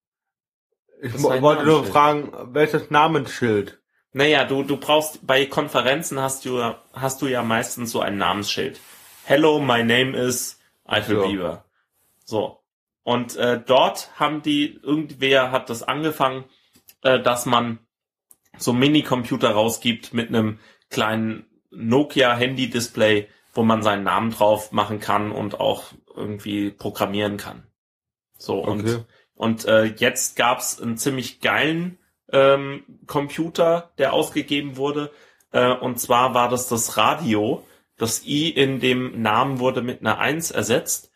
ich Das wollte nur fragen, welches Namensschild? Naja, du, du brauchst, bei Konferenzen hast du, ja- hast du ja meistens so ein Namensschild. Hello, my name is Eiffel So. Bieber. So. Und äh, dort haben die, irgendwer hat das angefangen, äh, dass man so Minicomputer rausgibt mit einem kleinen Nokia-Handy-Display, wo man seinen Namen drauf machen kann und auch irgendwie programmieren kann. So, und Okay. und äh, jetzt gab's einen ziemlich geilen ähm, Computer, der ausgegeben wurde. Äh, und zwar war das das Radio. Das I in dem Namen wurde mit einer 1 ersetzt.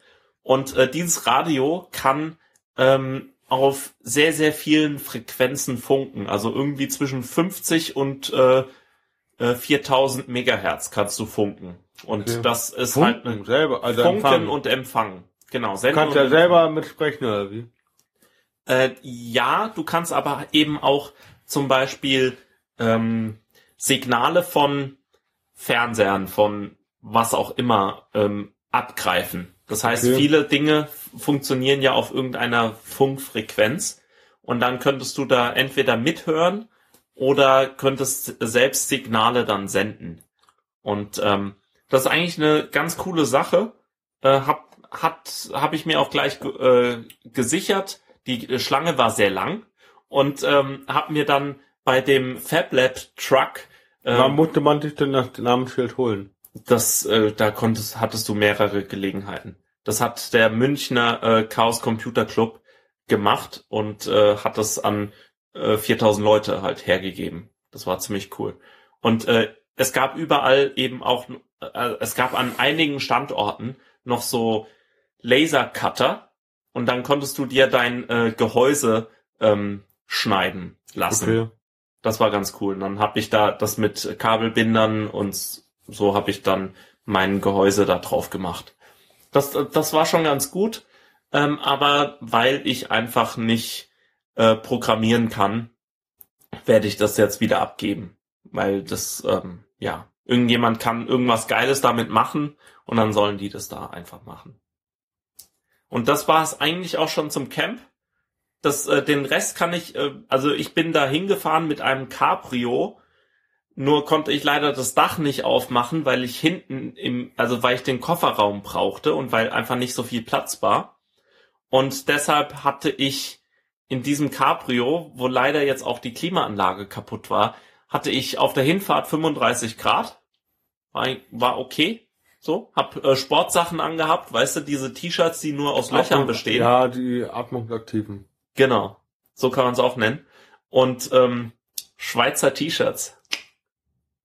Und äh, dieses Radio kann ähm, auf sehr, sehr vielen Frequenzen funken. Also irgendwie zwischen 50 und äh, äh, 4000 Megahertz kannst du funken. Und Okay. das ist halt Funken ein selber, also Funken empfangen. und Empfangen. Genau. Du Senden kannst und ja Empfangen. selber mitsprechen, oder wie? Äh, ja, du kannst aber eben auch zum Beispiel ähm, Signale von Fernsehern, von was auch immer, ähm, abgreifen. Das heißt, Okay. viele Dinge funktionieren ja auf irgendeiner Funkfrequenz und dann könntest du da entweder mithören oder könntest selbst Signale dann senden. Und ähm, das ist eigentlich eine ganz coole Sache. Äh, hab, hat, habe ich mir auch gleich äh, gesichert. Die äh, Schlange war sehr lang und ähm, habe mir dann bei dem FabLab Truck ähm, musste man sich denn das Namensschild holen? das, äh, da konntest, hattest du mehrere Gelegenheiten. Das hat der Münchner äh, Chaos Computer Club gemacht und äh, hat das an äh, 4000 Leute halt hergegeben. Das war ziemlich cool. Und äh, es gab überall eben auch, äh, es gab an einigen Standorten noch so Lasercutter und dann konntest du dir dein äh, Gehäuse ähm, schneiden lassen. Das war ganz cool. Und dann habe ich da das mit Kabelbindern und so habe ich dann mein Gehäuse da drauf gemacht. Das, das war schon ganz gut, ähm, aber weil ich einfach nicht äh, programmieren kann, werde ich das jetzt wieder abgeben. Weil das, ähm, ja, irgendjemand kann irgendwas Geiles damit machen und dann sollen die das da einfach machen. Und das war es eigentlich auch schon zum Camp. Das, äh, den Rest kann ich, äh, also ich bin da hingefahren mit einem Cabrio, nur konnte ich leider das Dach nicht aufmachen, weil ich hinten im, also weil ich den Kofferraum brauchte und weil einfach nicht so viel Platz war. Und deshalb hatte ich in diesem Cabrio, wo leider jetzt auch die Klimaanlage kaputt war, hatte ich auf der Hinfahrt 35 Grad. War, war okay. So, hab äh, Sportsachen angehabt, weißt du, diese T-Shirts, die nur aus Löchern Atmung- bestehen. Ja, die Atmungsaktiven. Genau. So kann man es auch nennen. Und ähm, Schweizer T-Shirts.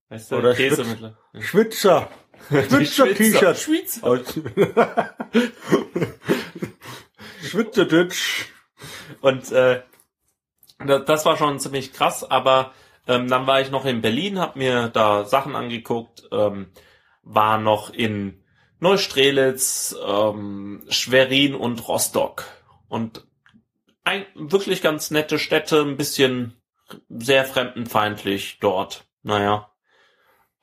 Weißt du, Oder Käse Schwitz- mit Schwitzer. Schwitzer T-Shirt. Schweizer. Aus- Schwitzerditsch. Und äh, da- das war schon ziemlich krass, aber ähm, dann war ich noch in Berlin, hab mir da Sachen angeguckt, ähm, war noch in Neustrelitz, ähm, Schwerin und Rostock. Und ein, wirklich ganz nette Städte, ein bisschen sehr fremdenfeindlich dort. Naja.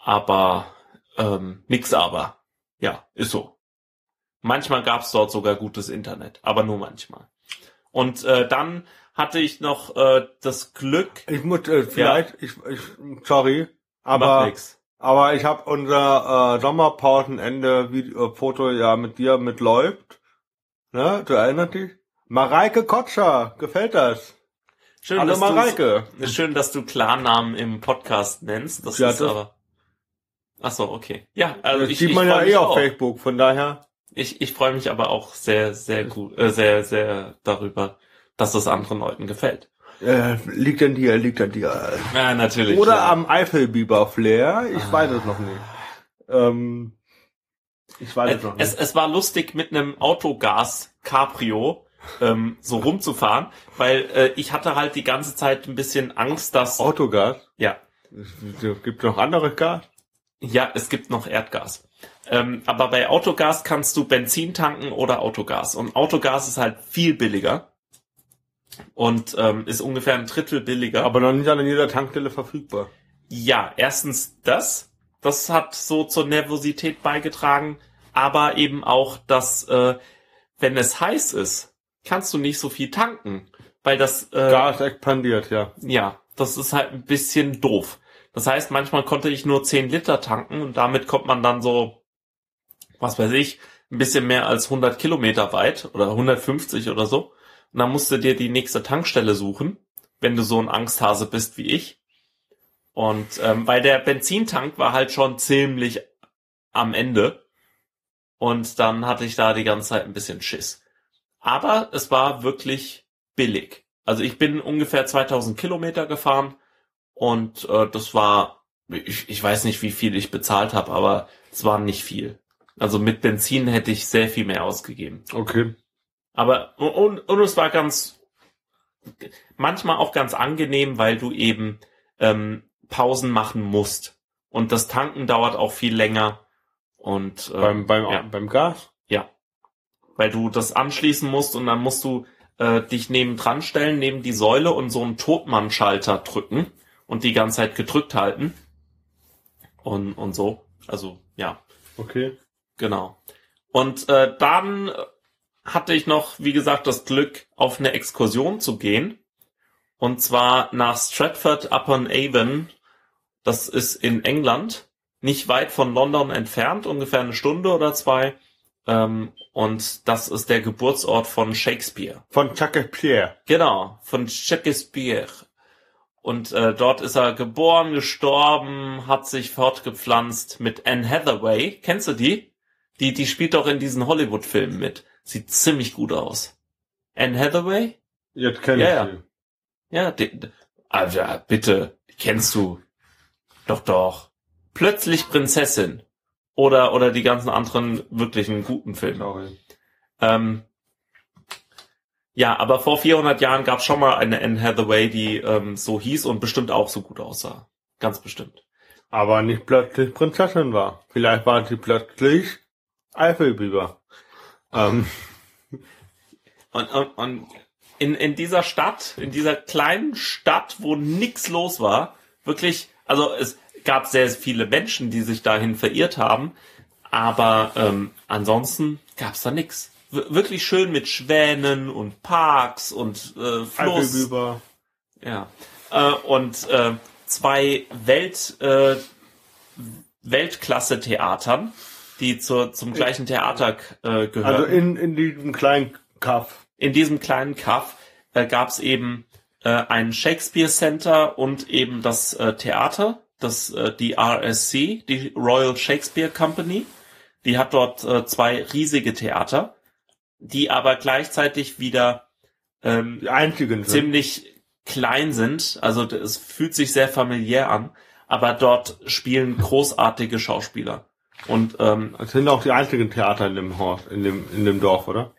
Aber ähm, nix aber. Ja, ist so. Manchmal gab's dort sogar gutes Internet, aber nur manchmal. Und äh, dann hatte ich noch äh, das Glück. Ich muss äh, vielleicht, ich, ich, sorry, aber nix. aber ich habe unser äh, Sommerpausenende Video, äh, Foto ja mit dir mitläuft. Ne, du erinnerst dich? Mareike Kotscher, gefällt das? Schön, Hallo dass du Mareike. schön, dass du Klarnamen im Podcast nennst. Das Ja, ist das- aber. Ach so, okay. Ja, also das ich, sieht ich man ja freu eh auf auch. Facebook, von daher. Ich, ich freue mich aber auch sehr, sehr gut, äh, sehr, sehr darüber, dass es anderen Leuten gefällt. Äh, liegt an dir, liegt an dir. Ja, natürlich. Oder ja. am Eifelbiber-Flair, ich Ah. weiß es noch nicht. Ähm, ich weiß es noch es, nicht. es war lustig mit einem Autogas Cabrio ähm, so rumzufahren, weil äh, ich hatte halt die ganze Zeit ein bisschen Angst, dass Autogas? ja Es gibt noch andere Gas? Ja es gibt noch Erdgas. Ähm, aber bei Autogas kannst du Benzin tanken oder Autogas und Autogas ist halt viel billiger und ähm, ist ungefähr ein Drittel billiger. Aber noch nicht an jeder Tankstelle verfügbar. Ja, erstens das. Das hat so zur Nervosität beigetragen, aber eben auch, dass äh, wenn es heiß ist, kannst du nicht so viel tanken, weil das äh, Gas expandiert, ja. ja, das ist halt ein bisschen doof. Das heißt, manchmal konnte ich nur 10 Liter tanken und damit kommt man dann so, was weiß ich, ein bisschen mehr als 100 Kilometer weit oder 150 oder so. Und dann musst du dir die nächste Tankstelle suchen, wenn du so ein Angsthase bist wie ich. Und ähm, weil der Benzintank war halt schon ziemlich am Ende. Und dann hatte ich da die ganze Zeit ein bisschen Schiss. Aber es war wirklich billig. Also ich bin ungefähr 2000 Kilometer gefahren und äh, das war, ich, ich weiß nicht, wie viel ich bezahlt habe, aber es war nicht viel. Also mit Benzin hätte ich sehr viel mehr ausgegeben. Okay. Aber und, und es war ganz manchmal auch ganz angenehm, weil du eben ähm, Pausen machen musst. Und das Tanken dauert auch viel länger. Und äh, beim, beim, ja. beim Gas? weil du das anschließen musst und dann musst du äh, dich nebendran stellen, neben die Säule und so einen Totmannschalter drücken und die ganze Zeit gedrückt halten. Und, und so. Also, ja. Okay. Genau. Und äh, dann hatte ich noch, wie gesagt, das Glück, auf eine Exkursion zu gehen. Und zwar nach Stratford upon Avon. Das ist in England, nicht weit von London entfernt, ungefähr eine Stunde oder zwei. Ähm, und das ist der Geburtsort von Shakespeare. Von Shakespeare. Genau, von Shakespeare. Und äh, dort ist er geboren, gestorben, hat sich fortgepflanzt mit Anne Hathaway. Kennst du die? Die, die spielt doch in diesen Hollywood-Filmen mit. Sieht ziemlich gut aus. Anne Hathaway? Jetzt kenn Ja, ich ja. sie. Ja, die, die- also bitte, die kennst du. Doch, doch. Plötzlich Prinzessin. Oder, oder die ganzen anderen wirklichen guten Filme. Ähm, ja, aber vor 400 Jahren gab es schon mal eine Anne Hathaway, die ähm, so hieß und bestimmt auch so gut aussah. Ganz bestimmt. Aber nicht plötzlich Prinzessin war. Vielleicht war sie plötzlich Eifelbiber. Ähm, Und, und, und in, in dieser Stadt, in dieser kleinen Stadt, wo nix los war, wirklich, also es gab sehr viele Menschen, die sich dahin verirrt haben, aber ähm, ansonsten gab's da nix. Wirklich schön mit Schwänen und Parks und äh, Fluss. Eifelbiber. Ja. Äh, und äh, zwei Welt, äh, Weltklasse-Theatern, die zur, zum gleichen Theater äh, gehören. Also in, in diesem kleinen Kaff. in diesem kleinen Kaff äh, gab es eben äh, ein Shakespeare Center und eben das äh, Theater, das äh, die RSC, die Royal Shakespeare Company. Die hat dort äh, zwei riesige Theater, die aber gleichzeitig wieder ähm, Die einzigen sind. ziemlich klein sind. Also es fühlt sich sehr familiär an, aber dort spielen großartige Schauspieler. Und ähm, Das sind auch die einzigen Theater in dem Haus, in dem, in dem Dorf, oder?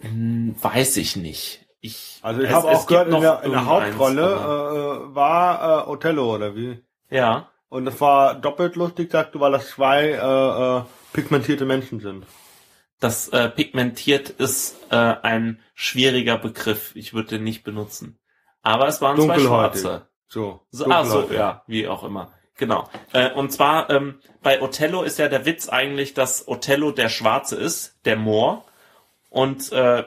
hm, weiß ich nicht. Ich, Also ich habe auch gehört, in der, in der Hauptrolle äh, war äh, Othello, oder wie? Ja, Und das war doppelt lustig, sagst du, weil das zwei äh, äh, pigmentierte Menschen sind. Das äh, pigmentiert ist äh, ein schwieriger Begriff. Ich würde den nicht benutzen. Aber es waren zwei. Schwarze. So. So, ah, so, ja, wie auch immer. Genau. Äh, und zwar ähm, bei Othello ist ja der Witz eigentlich, dass Othello der Schwarze ist, der Moor. Und äh,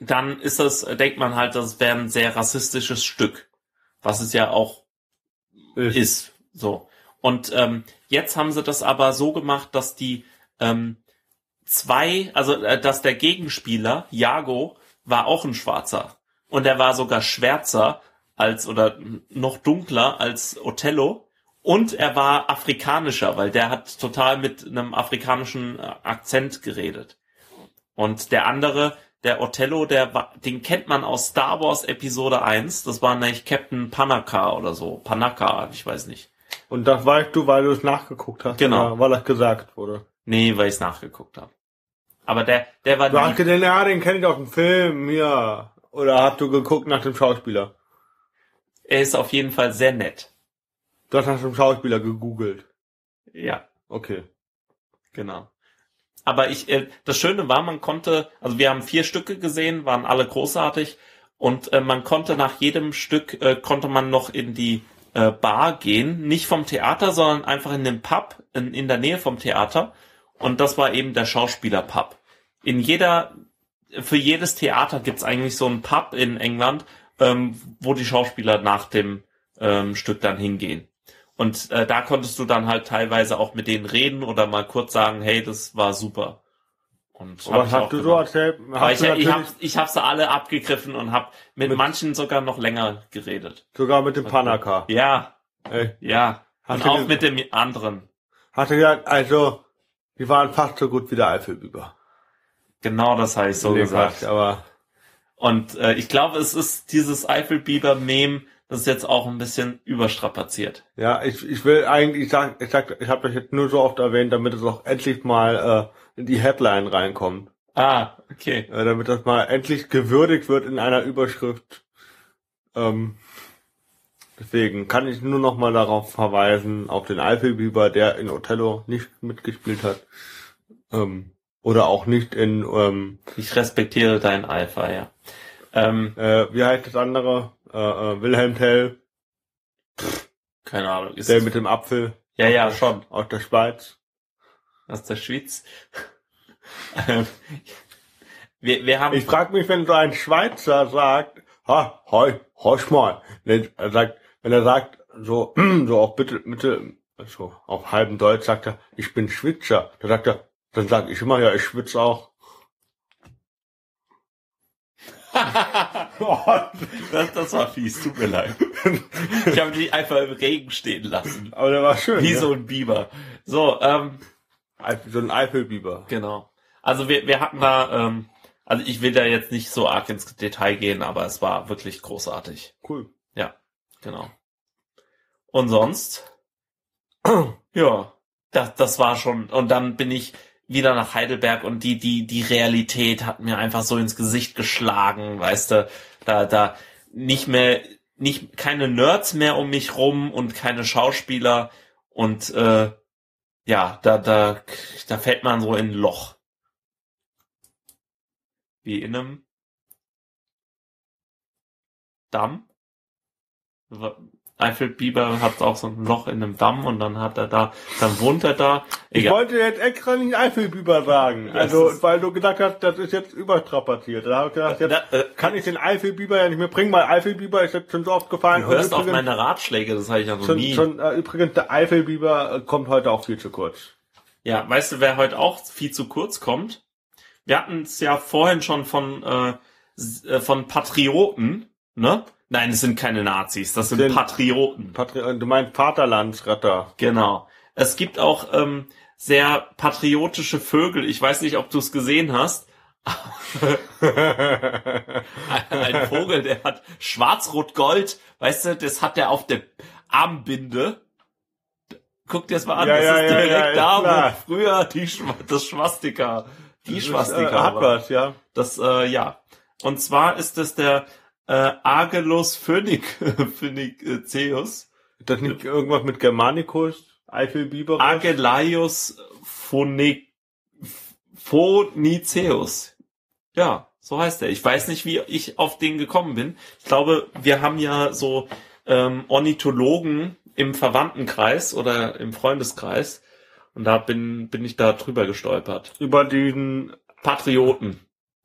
dann ist das, denkt man halt, das wäre ein sehr rassistisches Stück, was es ja auch Ist. ist. So. Und ähm, jetzt haben sie das aber so gemacht, dass die ähm, zwei, also äh, dass der Gegenspieler, Jago, war auch ein Schwarzer. Und er war sogar schwärzer als oder noch dunkler als Othello. Und er war afrikanischer, weil der hat total mit einem afrikanischen äh, Akzent geredet. Und der andere, der Othello, der war, den kennt man aus Star Wars Episode 1. Das war nämlich Captain Panaka oder so. Panaka, ich weiß nicht. Und das weißt du, weil du es nachgeguckt hast. Genau. Weil das gesagt wurde. Nee, weil ich es nachgeguckt habe. Aber der, der war nie, gedacht, ja, den kenne ich aus dem Film, ja. Oder hast du geguckt nach dem Schauspieler? er ist auf jeden Fall sehr nett. Du hast nach dem Schauspieler gegoogelt. Ja, Okay. genau. Aber ich, äh, das Schöne war, man konnte, also wir haben vier Stücke gesehen, waren alle großartig und äh, man konnte nach jedem Stück äh, konnte man noch in die äh, Bar gehen, nicht vom Theater, sondern einfach in den Pub in, in der Nähe vom Theater und das war eben der Schauspielerpub. In jeder, für jedes Theater gibt's eigentlich so einen Pub in England, ähm, wo die Schauspieler nach dem ähm, Stück dann hingehen. Und äh, da konntest du dann halt teilweise auch mit denen reden oder mal kurz sagen, hey, das war super. Und Und hab hast du so erzählt? Aber Hast ich, du ich, hab, ich hab sie alle abgegriffen und hab mit, Mit- manchen sogar noch länger geredet. sogar mit dem Panaka. Ja, Ey, ja. Hast und auch mit dem anderen. hast du gesagt, also, die waren fast so gut wie der Eifelbüber. Genau das habe ich so Nee, gesagt. Aber Und äh, ich glaube, es ist dieses Eifelbiber-Meme, das ist jetzt auch ein bisschen überstrapaziert. ja, ich, ich will eigentlich, ich sag, ich sag, ich habe das jetzt nur so oft erwähnt, damit es auch endlich mal äh, in die Headline reinkommt. Ah, okay. Äh, damit das mal endlich gewürdigt wird in einer Überschrift. Ähm, deswegen kann ich nur noch mal darauf verweisen, auf den Eifelbiber, der in Othello nicht mitgespielt hat. Ähm, oder auch nicht in, ähm, Ich respektiere deinen Eifer, ja. Ähm, äh, wie heißt das andere? Äh, äh, Wilhelm Tell, keine Ahnung. Ist der mit dem Apfel ja, ja, schon. aus der Schweiz. Aus der Schweiz. Ähm, wir, wir haben. Ich frage mich, wenn so ein Schweizer sagt, ha, hoi, horch mal. Wenn er sagt, wenn er sagt, so, so auf bitte, bitte, so auf halbem Deutsch sagt er, ich bin Schwitzer. Dann sagt er, dann sag ich immer, ja, ich schwitze auch. das, das war fies, tut mir leid. Ich habe dich einfach im Regen stehen lassen. Aber der war schön. Wie ne? so ein Biber. So, ähm, so ein Eifelbiber. genau. Also wir, wir hatten da, ähm, also ich will da jetzt nicht so arg ins Detail gehen, aber es war wirklich großartig. Cool. Ja, genau. Und sonst? ja, das, das war schon. Und dann bin ich wieder nach Heidelberg und die, die, die Realität hat mir einfach so ins Gesicht geschlagen, weißt du, da, da nicht mehr, nicht, keine Nerds mehr um mich rum und keine Schauspieler und, äh, ja, da, da, da fällt man so in ein Loch. Wie in einem Damm. Eifelbiber hat auch so ein Loch in einem Damm und dann hat er da, dann wohnt er da. Ich Egal. wollte jetzt extra nicht Eifelbiber sagen. Also, weil du gesagt hast, das ist jetzt überstrapaziert. Da habe ich gedacht, jetzt Da, äh, kann ich den Eifelbiber ja nicht mehr bringen, weil Eifelbiber ist jetzt schon so oft gefallen. du hörst auf meine Ratschläge, das habe ich ja noch Schon, nie. schon, äh, übrigens, der Eifelbiber äh, kommt heute auch viel zu kurz. Ja, weißt du, wer heute auch viel zu kurz kommt? Wir hatten es ja vorhin schon von, äh, äh, von Patrioten, ne? Nein, es sind keine Nazis, das sind Sind- Patrioten. Patri du meinst Vaterlandsretter. Genau. Es gibt auch ähm, sehr patriotische Vögel. Ich weiß nicht, ob du es gesehen hast. Ein Vogel, der hat schwarz-rot-gold. Weißt du, das hat er auf der Armbinde. Guck dir das mal an. Ja, das ja, ist direkt ja, ist da, klar. wo früher die, das Schwastika, die Das ist, Schwastika äh, hat was, ja. Das, äh, ja. Und zwar ist es der äh, Agelus phönic, phöniceus. Ist das nicht irgendwas mit Germanicus? Eifelbiber? Agelaius phone, phoniceus. Ja, so heißt er. Ich weiß nicht, wie ich auf den gekommen bin. Ich glaube, wir haben ja so ähm, Ornithologen im Verwandtenkreis oder im Freundeskreis. Und da bin, bin ich da drüber gestolpert. Über den, Patrioten.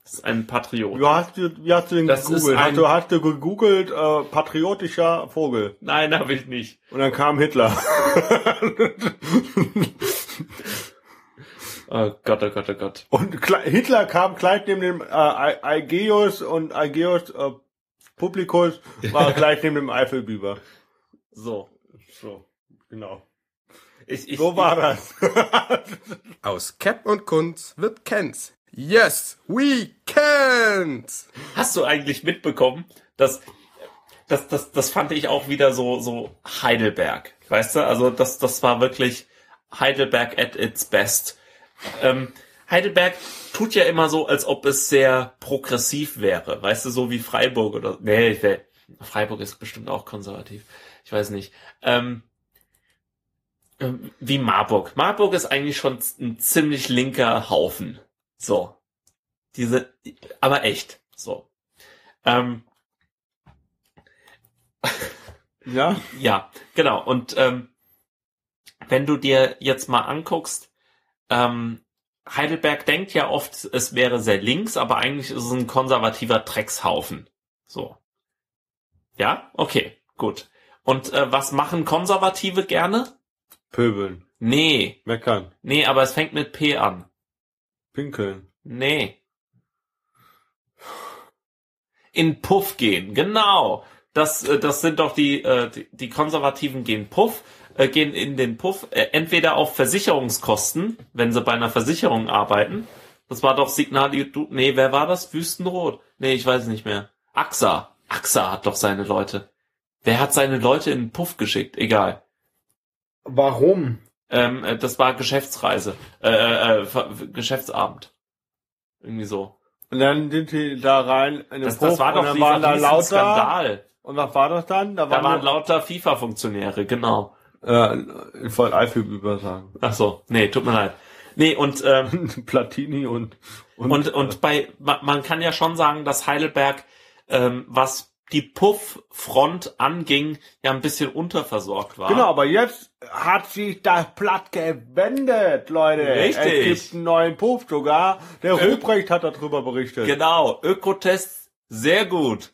Das ist ein Patriot. wie hast du, wie hast du den Das gegoogelt? ein- Hast du, hast du gegoogelt, äh, patriotischer Vogel? Nein, habe ich nicht. Und dann kam Hitler. Oh Gott, oh Gott, oh Gott. Und Kle- Hitler kam gleich neben dem äh, Aegeus und Aegeus äh, Publicus war gleich neben dem Eifelbiber. So. So, genau. Ich, ich, So war das. Aus Cap und Kunz wird Kenz. Yes, we can't! Hast du eigentlich mitbekommen, dass das, das, das fand ich auch wieder so, so Heidelberg. Weißt du? Also das, das war wirklich Heidelberg at its best. Ähm, Heidelberg tut ja immer so, als ob es sehr progressiv wäre. Weißt du, so wie Freiburg oder, nee, ich will- Freiburg ist bestimmt auch konservativ. Ich weiß nicht. Ähm, ähm, wie Marburg. Marburg ist eigentlich schon ein ziemlich linker Haufen. So. Diese, aber echt. So. Ähm, ja? ja, genau. Und ähm, wenn du dir jetzt mal anguckst, ähm, Heidelberg denkt ja oft, es wäre sehr links, aber eigentlich ist es ein konservativer Dreckshaufen. So. Ja, okay, gut. Und äh, was machen Konservative gerne? Pöbeln. Nee, Meckern. nee, aber es fängt mit P an. Pinkeln. Nee. In Puff gehen, genau. Das, äh, das sind doch die, äh, die, die Konservativen gehen Puff, äh, gehen in den Puff, äh, entweder auf Versicherungskosten, wenn sie bei einer Versicherung arbeiten. Das war doch Signal, du, nee, wer war das? Wüstenrot? Nee, ich weiß nicht mehr. AXA. AXA hat doch seine Leute. Wer hat seine Leute in den Puff geschickt? Egal. Warum? Ähm, äh, das war Geschäftsreise, äh, äh, äh, Geschäftsabend. Irgendwie so. Und dann sind die da rein in den Das, Puff das war und doch dann dieser waren da lauter. Skandal. Und was war das dann? Da Da waren, waren lauter FIFA-Funktionäre, genau. äh, ich wollte sagen. Ach so, nee, tut mir leid. Nee, und, ähm, Platini und, und, und, und bei, ma- man kann ja schon sagen, dass Heidelberg, ähm, was die Puff-Front anging, ja ein bisschen unterversorgt war. Genau, aber jetzt hat sich das Blatt gewendet, Leute. Richtig. Es gibt einen neuen Puff sogar. Der Ö- Ruprecht hat darüber berichtet. Genau, Ökotest, sehr gut.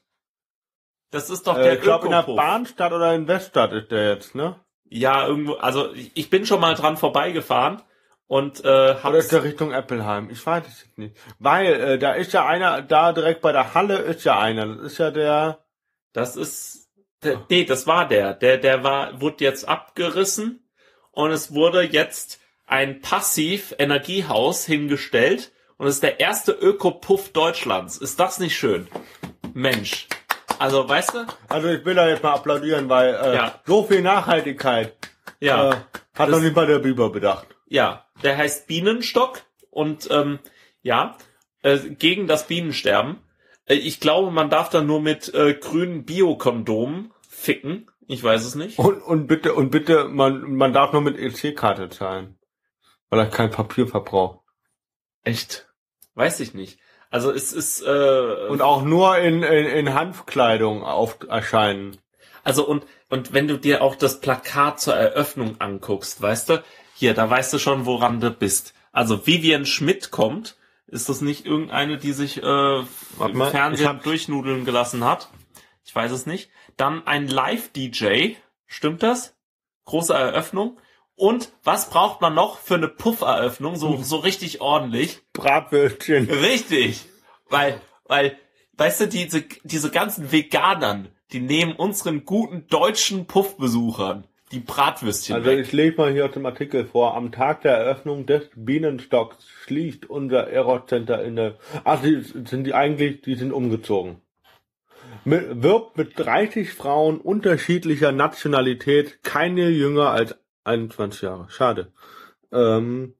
Das ist doch Äh, der ich glaube in der. Bahnstadt oder in Weststadt ist der jetzt, ne? Ja, irgendwo, also ich bin schon mal dran vorbeigefahren und äh, Oder ist der Richtung Eppelheim? Ich weiß es nicht. Weil, äh, da ist ja einer, da direkt bei der Halle ist ja einer. Das ist ja der, Das ist, der, nee, das war der. Der, der war, wurde jetzt abgerissen und es wurde jetzt ein Passiv-Energiehaus hingestellt und es ist der erste Ökopuff Deutschlands. Ist das nicht schön? Mensch. Also, weißt du? also ich will da jetzt mal applaudieren, weil äh, Ja. so viel Nachhaltigkeit Ja. äh, hat noch nicht mal der Biber bedacht. Ja, der heißt Bienenstock und ähm, ja, äh, gegen das Bienensterben. Äh, ich glaube, man darf da nur mit äh, grünen Biokondomen ficken. Ich weiß es nicht. Und, und bitte, und bitte, man, man darf nur mit EC-Karte zahlen. Weil er kein Papier verbraucht. Echt? Weiß ich nicht. Also es ist äh, Und auch nur in, in, in Hanfkleidung auf erscheinen. also und und wenn du dir auch das Plakat zur Eröffnung anguckst, weißt du, hier, da weißt du schon, woran du bist. Also Vivian Schmidt kommt. Ist das nicht irgendeine, die sich äh, im Fernsehen hab- durchnudeln gelassen hat? Ich weiß es nicht. Dann ein Live-DJ. Stimmt das? Große Eröffnung. Und was braucht man noch für eine Puff-Eröffnung? So, so richtig ordentlich. Bratwürstchen. Richtig. Weil, weil, weißt du, diese, diese ganzen Veganern, die nehmen unseren guten deutschen Puffbesuchern die Bratwürstchen Also weg. ich lese mal hier aus dem Artikel vor. Am Tag der Eröffnung des Bienenstocks schließt unser Aerocenter in der... Ach, die sind die eigentlich, die sind umgezogen. Mit, wirbt mit 30 Frauen unterschiedlicher Nationalität, keine jünger als 21 Jahre. Schade. Ähm,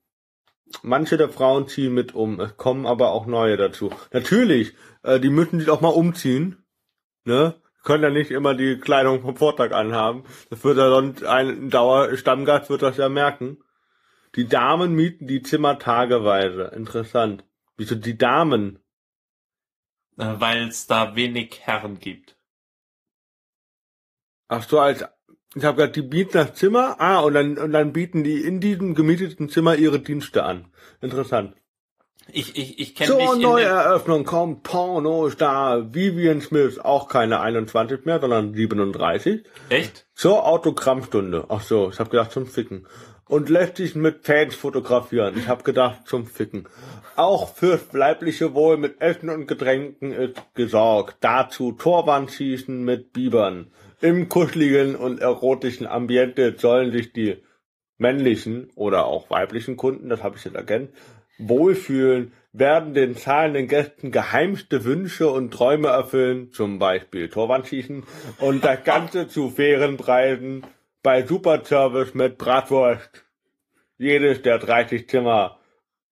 manche der Frauen ziehen mit um, es kommen aber auch neue dazu. Natürlich, äh, die müssen sich auch mal umziehen. Ne? Können ja nicht immer die Kleidung vom Vortag anhaben. Das wird ja sonst ein Dauerstammgast wird das ja merken. Die Damen mieten die Zimmer tageweise. Interessant. Wieso die Damen? Äh, Weil es da wenig Herren gibt. Ach so, als ich habe gerade die bieten das Zimmer. Ah, und dann und dann bieten die in diesem gemieteten Zimmer ihre Dienste an. Interessant. Ich, ich, ich kenne Zur mich Neueröffnung kommt Pornostar Vivian Smith, auch keine 21 mehr, sondern 37. Echt? Zur Autogrammstunde. Ach so, ich habe gedacht zum Ficken. Und lässt sich mit Fans fotografieren. Ich habe gedacht zum Ficken. Auch fürs leibliche Wohl mit Essen und Getränken ist gesorgt. Dazu Torwandschießen mit Bibern. Im kuscheligen und erotischen Ambiente sollen sich die männlichen oder auch weiblichen Kunden, das habe ich jetzt erkannt, wohlfühlen, werden den zahlenden Gästen geheimste Wünsche und Träume erfüllen, zum Beispiel Torwandschießen, und das Ganze zu fairen Preisen bei Superservice mit Bratwurst. Jedes der 30 Zimmer,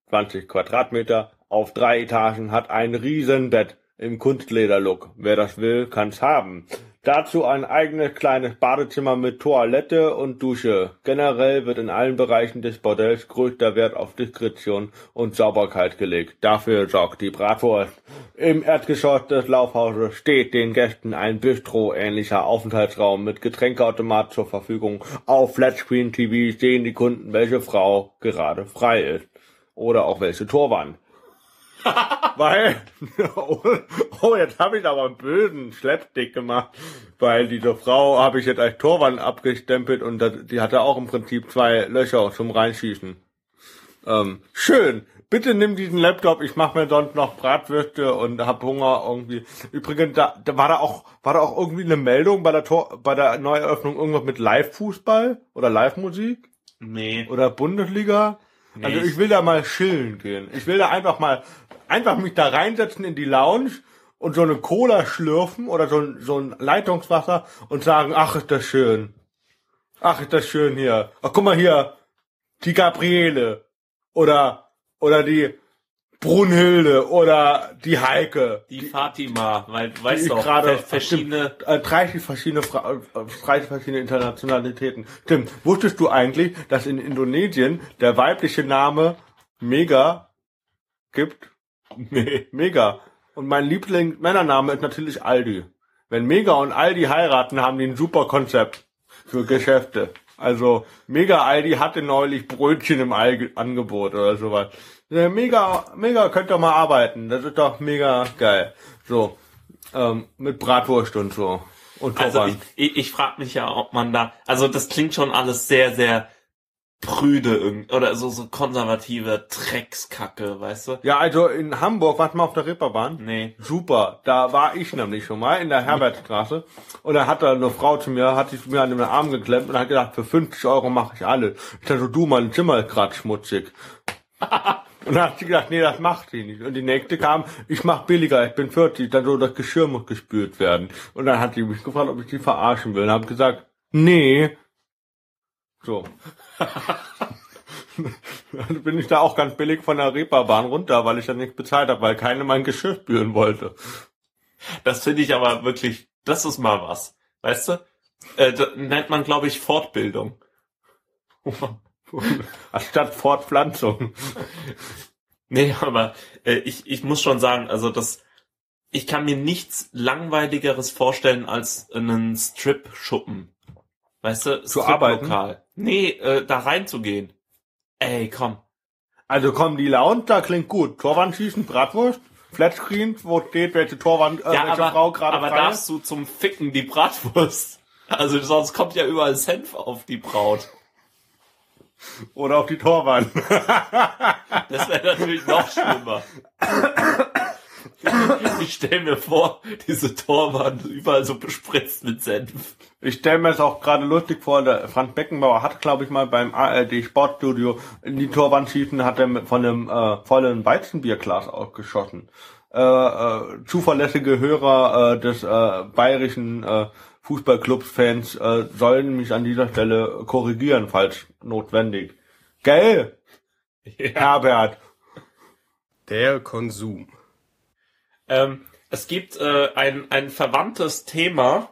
20 Quadratmeter, auf drei Etagen hat ein Riesenbett im Kunstlederlook. Wer das will, kann's haben. Dazu ein eigenes kleines Badezimmer mit Toilette und Dusche. Generell wird in allen Bereichen des Bordells größter Wert auf Diskretion und Sauberkeit gelegt. Dafür sorgt die Bratwurst. Im Erdgeschoss des Laufhauses steht den Gästen ein Bistro-ähnlicher Aufenthaltsraum mit Getränkeautomat zur Verfügung. Auf Flatscreen TV sehen die Kunden, welche Frau gerade frei ist. Oder auch welche Torwand. Weil, oh, oh jetzt habe ich aber einen bösen Schleppstick gemacht, weil diese Frau habe ich jetzt als Torwand abgestempelt und das, die hatte auch im Prinzip zwei Löcher zum Reinschießen. Ähm, schön. Bitte nimm diesen Laptop, ich mache mir sonst noch Bratwürste und hab Hunger irgendwie. Übrigens, da, da war da auch war da auch irgendwie eine Meldung bei der Tor, bei der Neueröffnung irgendwas mit Live-Fußball oder Live-Musik Nee. oder Bundesliga. Nee, Also ich- ich will da mal chillen gehen. Ich will da einfach mal, einfach mich da reinsetzen in die Lounge und so eine Cola schlürfen oder so ein, so ein Leitungswasser und sagen, ach, ist das schön. Ach, ist das schön hier. Ach, guck mal hier, die Gabriele oder, oder die Brunhilde oder die Heike. Die Fatima, weil du weißt die doch, gerade ver- verschiedene. Stimmt, äh, 30 verschiedene Fra äh, 30 verschiedene Internationalitäten. Stimmt. Wusstest du eigentlich, dass in Indonesien der weibliche Name Mega gibt? Nee. Mega. Und mein Liebling Männername ist natürlich Aldi. Wenn Mega und Aldi heiraten, haben die ein super Konzept für Geschäfte. Also Mega Aldi hatte neulich Brötchen im Al Angebot oder sowas. Mega, Mega könnt ihr mal arbeiten. Das ist doch mega geil. So ähm, mit Bratwurst und so und Also Torwand. ich, ich, ich frage mich ja, ob man da, also das klingt schon alles sehr, sehr prüde irgend- oder so so konservative Dreckskacke, weißt du? ja, also in Hamburg, warte mal auf der Reeperbahn. Nee. Super, da war ich nämlich schon mal in der Herbertstraße und da hat da eine Frau zu mir, hat sich mir an den Arm geklemmt und hat gesagt, für 50 Euro mache ich alle. Ich dachte, so, du, mein Zimmer ist grad schmutzig. und dann hat sie gesagt, nee, das macht sie nicht. Und die nächste kam, ich mach billiger, ich bin 40, dann so das Geschirr muss gespült werden. Und dann hat sie mich gefragt, ob ich sie verarschen will. Und habe gesagt, nee. So. Dann bin ich da auch ganz billig von der Reeperbahn runter, weil ich ja nicht bezahlt habe, weil keiner mein Geschirr spülen wollte. Das finde ich aber wirklich, das ist mal was. Weißt du? Äh, nennt man, glaube ich, Fortbildung. Anstatt Fortpflanzung. Nee, aber äh, ich, ich muss schon sagen, also das, ich kann mir nichts langweiligeres vorstellen als einen Strip-Schuppen. Weißt du? Zu arbeiten? Nee, äh, da reinzugehen. Ey, komm. Also komm, die Lounge, da klingt gut. Torwand schießen, Bratwurst, Flatscreen, wo steht, welche Torwand, äh, ja, welche aber, Frau gerade aber frei darfst ist. du zum Ficken die Bratwurst? Also sonst kommt ja überall Senf auf die Braut. Oder auf die Torwand. Das wäre natürlich noch schlimmer. Ich stell mir vor, diese Torwand überall so bespritzt mit Senf. Ich stelle mir es auch gerade lustig vor, der Franz Beckenbauer hat, glaube ich, mal beim ARD Sportstudio in die Torwand schießen, hat er von einem äh, vollen Weizenbierglas ausgeschossen. Äh, äh, zuverlässige Hörer äh, des äh, bayerischen äh, Fußballclubs-Fans äh, sollen mich an dieser Stelle korrigieren, falls notwendig. Gell, Herbert? Der Konsum. Ähm, es gibt äh, ein, ein verwandtes Thema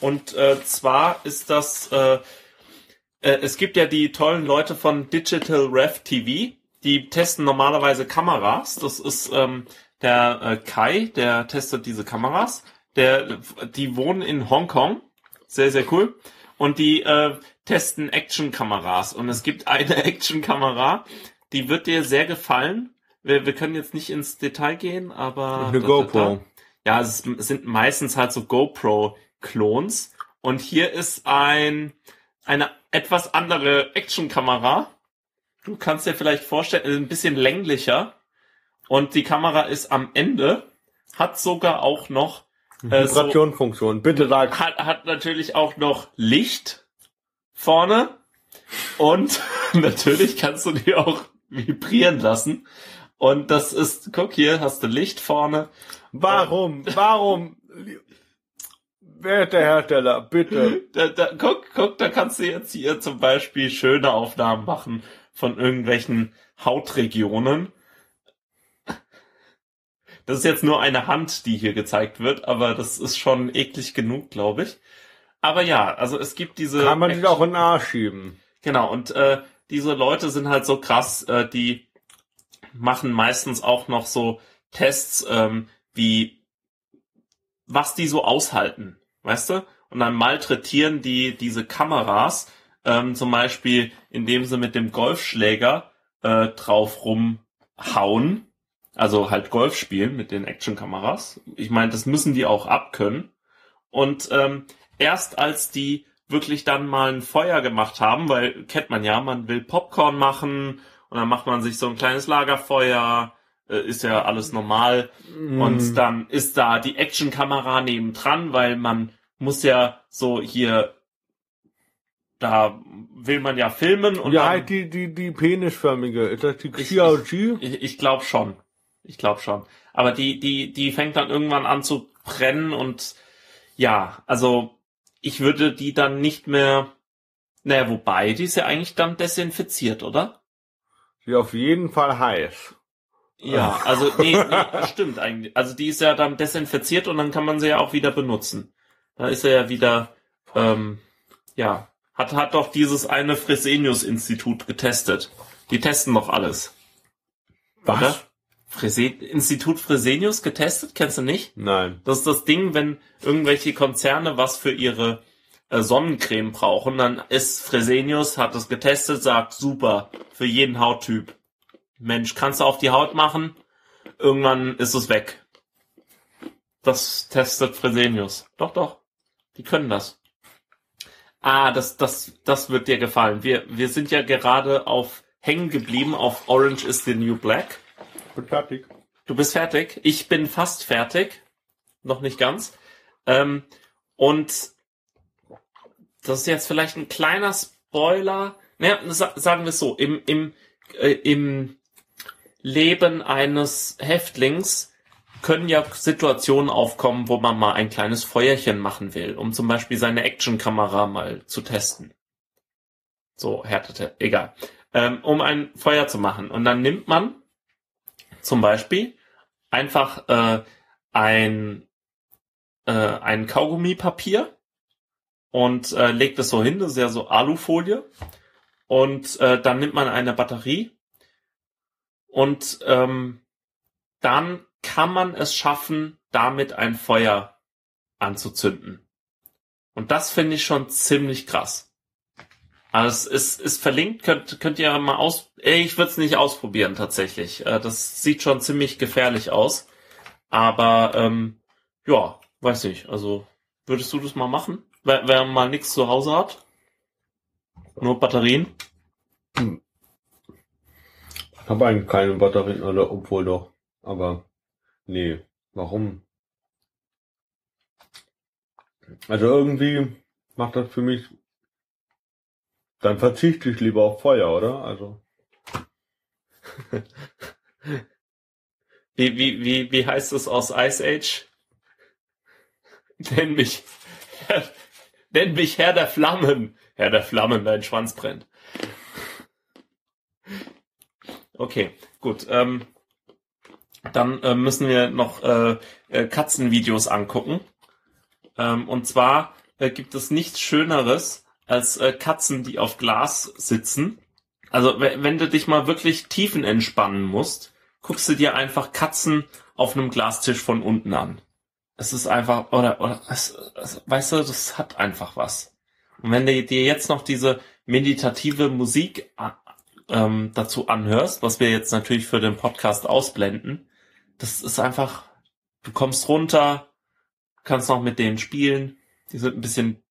und äh, zwar ist das, äh, äh, es gibt ja die tollen Leute von Digital Rev TV, die testen normalerweise Kameras. Das ist ähm, der äh, Kai, der testet diese Kameras. Der, die wohnen in Hongkong. Sehr, sehr cool. Und die äh, testen Action-Kameras. Und es gibt eine Action-Kamera, die wird dir sehr gefallen. Wir, wir können jetzt nicht ins Detail gehen, aber. Eine GoPro. Ja, es sind meistens halt so GoPro-Klons. Und hier ist ein, eine etwas andere Action-Kamera. Du kannst dir vielleicht vorstellen, ein bisschen länglicher. Und die Kamera ist am Ende, hat sogar auch noch äh, Vibrationfunktion. Bitte sag. Hat, hat natürlich auch noch Licht vorne. Und natürlich kannst du die auch vibrieren lassen. Und das ist, guck hier, hast du Licht vorne. Warum? Warum? Werte Hersteller, bitte. Da, da, guck, guck, da kannst du jetzt hier zum Beispiel schöne Aufnahmen machen von irgendwelchen Hautregionen. Das ist jetzt nur eine Hand, die hier gezeigt wird, aber das ist schon eklig genug, glaube ich. Aber ja, also es gibt diese. Kann man sich auch in den Arsch schieben. Genau, und äh, diese Leute sind halt so krass, äh, die machen meistens auch noch so Tests, ähm, wie was die so aushalten, weißt du? Und dann malträtieren die diese Kameras, ähm, zum Beispiel, indem sie mit dem Golfschläger äh, drauf rumhauen, also halt Golf spielen mit den Actionkameras. Ich meine, das müssen die auch abkönnen. Und ähm, erst als die wirklich dann mal ein Feuer gemacht haben, weil kennt man ja, man will Popcorn machen und dann macht man sich so ein kleines Lagerfeuer, äh, ist ja alles normal. Mm. Und dann ist da die Actionkamera nebendran, weil man muss ja so hier, da will man ja filmen und. Ja, dann, halt die, die, die penisförmige, ist das die Xiaoji? Ich, ich, ich glaube schon. Ich glaube schon. Aber die, die, die fängt dann irgendwann an zu brennen und ja, also ich würde die dann nicht mehr. Naja, wobei, die ist ja eigentlich dann desinfiziert, oder? Die auf jeden Fall heiß. Ja, also nee, nee, stimmt eigentlich. Also die ist ja dann desinfiziert und dann kann man sie ja auch wieder benutzen. Da ist er ja wieder, ähm, ja, hat hat doch dieses eine Fresenius-Institut getestet. Die testen doch alles. Was? Oder? Frese Institut Fresenius getestet? Kennst du nicht? Nein. Das ist das Ding, wenn irgendwelche Konzerne was für ihre äh, Sonnencreme brauchen, dann ist Fresenius, hat das getestet, sagt super, für jeden Hauttyp. Mensch, kannst du auf die Haut machen? Irgendwann ist es weg. Das testet Fresenius. Doch, doch. Die können das. Ah, das, das, das wird dir gefallen. Wir, wir sind ja gerade auf hängen geblieben auf Orange is the New Black bin fertig. Du bist fertig. Ich bin fast fertig. Noch nicht ganz. Ähm, und das ist jetzt vielleicht ein kleiner Spoiler. Naja, sagen wir es so. Im, im, äh, im Leben eines Häftlings können ja Situationen aufkommen, wo man mal ein kleines Feuerchen machen will, um zum Beispiel seine Actionkamera mal zu testen. So, härtete, egal. Ähm, um ein Feuer zu machen. Und dann nimmt man zum Beispiel einfach äh, ein, äh, ein Kaugummipapier und äh, legt es so hin, das ist ja so Alufolie. Und äh, dann nimmt man eine Batterie und ähm, dann kann man es schaffen, damit ein Feuer anzuzünden. Und das finde ich schon ziemlich krass. Also es ist, ist verlinkt, könnt, könnt ihr mal aus. Ich würde es nicht ausprobieren tatsächlich. Äh, das sieht schon ziemlich gefährlich aus. Aber ähm, ja, weiß nicht. Also würdest du das mal machen? Wer, wer mal nichts zu Hause hat? Nur Batterien? Hm. Ich habe eigentlich keine Batterien, oder obwohl doch. Aber nee, warum? Also irgendwie macht das für mich dann verzichte ich lieber auf Feuer, oder? Also. wie, wie, wie, wie heißt es aus Ice Age? Nenn mich, nenn mich Herr der Flammen. Herr der Flammen, dein Schwanz brennt. Okay, gut. Ähm, dann äh, müssen wir noch äh, äh, Katzenvideos angucken. Ähm, und zwar äh, gibt es nichts Schöneres als äh, Katzen, die auf Glas sitzen. Also we- wenn du dich mal wirklich tiefen entspannen musst, guckst du dir einfach Katzen auf einem Glastisch von unten an. Es ist einfach, oder, oder es, es, weißt du, das hat einfach was. Und wenn du dir jetzt noch diese meditative Musik ähm, dazu anhörst, was wir jetzt natürlich für den Podcast ausblenden, das ist einfach, du kommst runter, kannst noch mit denen spielen, die sind ein bisschen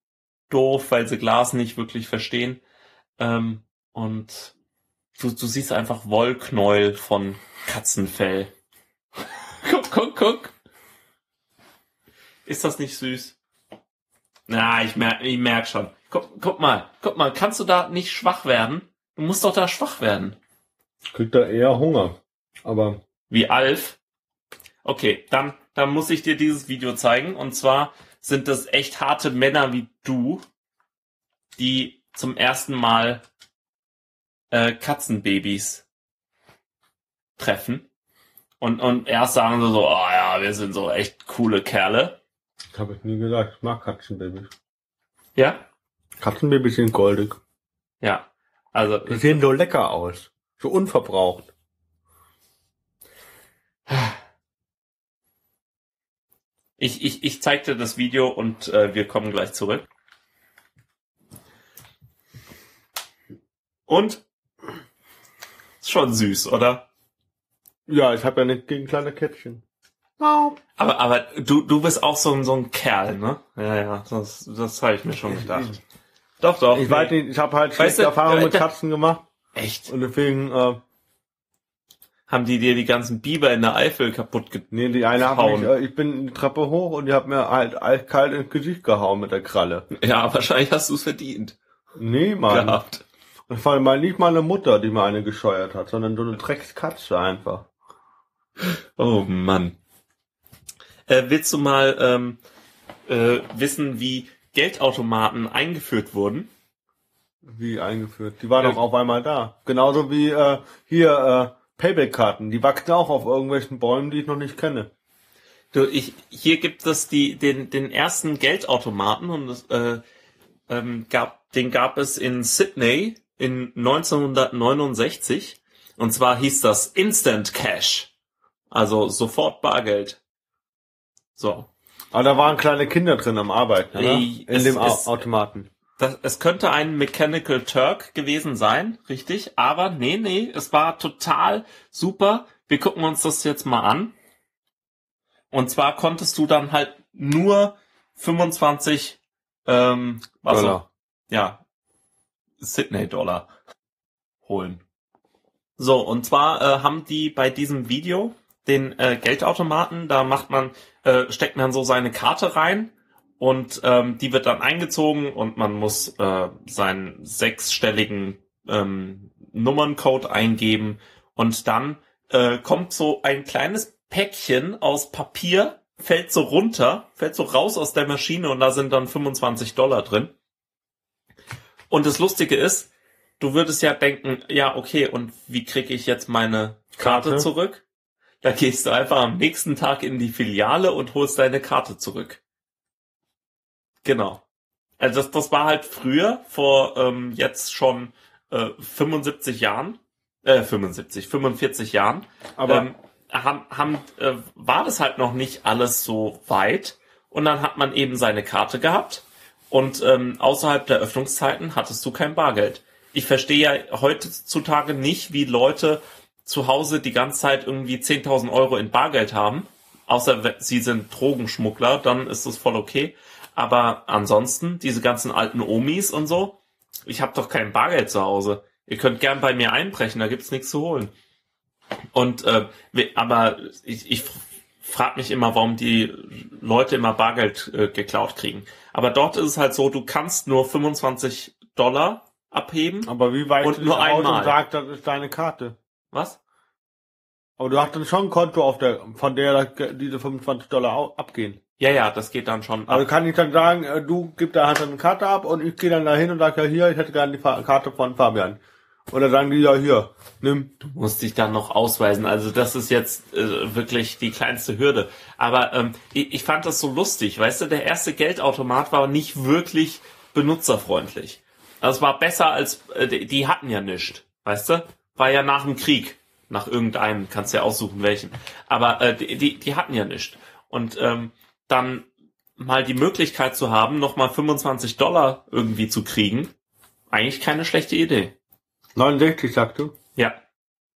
doof, weil sie Glas nicht wirklich verstehen. Ähm, und du, du siehst einfach Wollknäuel von Katzenfell. guck, guck, guck. Ist das nicht süß? Na, ich merk, ich merk schon. Guck, guck mal, guck mal, kannst du da nicht schwach werden? Du musst doch da schwach werden. Kriegt er eher Hunger. Aber Wie Alf. Okay, dann, dann muss ich dir dieses Video zeigen. Und zwar sind das echt harte Männer wie du, die zum ersten Mal äh, Katzenbabys treffen. Und, und erst sagen sie so, oh ja, wir sind so echt coole Kerle. das habe ich nie gesagt. Ich mag Katzenbabys. Ja? Katzenbabys sind goldig. Ja. Also, Die sehen so lecker aus. So unverbraucht. ich, ich, ich zeig dir das Video und äh, wir kommen gleich zurück. Und? Ist schon süß, oder? Ja, ich habe ja nicht gegen kleine Kätzchen. Aber, aber du, du bist auch so, ein so ein Kerl, ne? Ja, ja, das, das habe ich mir schon gedacht. Doch, doch. Ich weiß nicht, ich habe halt Weißt schlechte du, Erfahrungen äh, mit Katzen gemacht. Echt? Und deswegen, äh, Haben die dir die ganzen Biber in der Eifel kaputt ge... nee, die eine hat Hauen. mich, äh, ich bin die Treppe hoch und die hat mir halt eiskalt ins Gesicht gehauen mit der Kralle. Ja, wahrscheinlich hast du es verdient. Nee, Mann. Gehabt. Das war mal nicht meine Mutter, die mir eine gescheuert hat, sondern so eine Dreckskatze einfach. Oh Mann. Äh, willst du mal ähm, äh, wissen, wie Geldautomaten eingeführt wurden? Wie eingeführt. Die war Ja. doch auf einmal da. Genauso wie äh, hier äh, Payback-Karten. Die wachsen auch auf irgendwelchen Bäumen, die ich noch nicht kenne. Du, ich, hier gibt es die, den, den ersten Geldautomaten und es, äh, ähm, gab, den gab es in Sydney in 1969 und zwar hieß das Instant Cash, also sofort Bargeld. So, Aber da waren kleine Kinder drin am Arbeiten, oder? Ey, In es dem ist- Automaten. Das, es könnte ein Mechanical Turk gewesen sein, richtig, aber nee, nee, es war total super. Wir gucken uns das jetzt mal an. Und zwar konntest du dann halt nur 25 ähm, was Dollar. ja, Sydney-Dollar holen. So, und zwar äh, haben die bei diesem Video den äh, Geldautomaten, da macht man, äh, steckt man so seine Karte rein und ähm, die wird dann eingezogen und man muss äh, seinen sechsstelligen ähm, Nummerncode eingeben und dann äh, kommt so ein kleines Päckchen aus Papier, fällt so runter, fällt so raus aus der Maschine und da sind dann 25 Dollar drin. Und das Lustige ist, du würdest ja denken, ja, okay, und wie kriege ich jetzt meine Karte, Karte. zurück? Da gehst du einfach am nächsten Tag in die Filiale und holst deine Karte zurück. Genau. Also das, das war halt früher, vor ähm, jetzt schon äh, 75 Jahren, äh, 75, 45 Jahren, Aber ähm, haben, haben, äh, war das halt noch nicht alles so weit. Und dann hat man eben seine Karte gehabt. Und ähm, außerhalb der Öffnungszeiten hattest du kein Bargeld. Ich verstehe ja heutzutage nicht, wie Leute zu Hause die ganze Zeit irgendwie 10.000 Euro in Bargeld haben. Außer sie sind Drogenschmuggler, dann ist das voll okay. Aber ansonsten, diese ganzen alten Omis und so, ich habe doch kein Bargeld zu Hause. Ihr könnt gern bei mir einbrechen, da gibt's nichts zu holen. Und äh, aber ich, ich frage mich immer, warum die Leute immer Bargeld äh, geklaut kriegen. Aber dort ist es halt so, du kannst nur 25 Dollar abheben. aber wie weit Und ist nur einmal. und sagt, das ist deine Karte? Was? Aber du hast dann schon ein Konto auf der, von der diese 25 Dollar abgehen. Ja, ja, das geht dann schon Also ab. kann ich dann sagen, äh, du gibst da halt eine Karte ab und ich gehe dann dahin und sage, ja hier, ich hätte gerne die Karte von Fabian. Und dann sagen die, ja, hier, nimm. Du musst dich dann noch ausweisen. Also das ist jetzt äh, wirklich die kleinste Hürde. Aber ähm, ich, ich fand das so lustig. Weißt du, der erste Geldautomat war nicht wirklich benutzerfreundlich. Also es war besser als, äh, die, die hatten ja nichts. Weißt du? War ja nach dem Krieg. Nach irgendeinem, kannst ja aussuchen welchen. Aber äh, die, die, die hatten ja nichts. Und ähm, dann mal die Möglichkeit zu haben, nochmal 25 Dollar irgendwie zu kriegen, eigentlich keine schlechte Idee. 69, sagst du? Ja.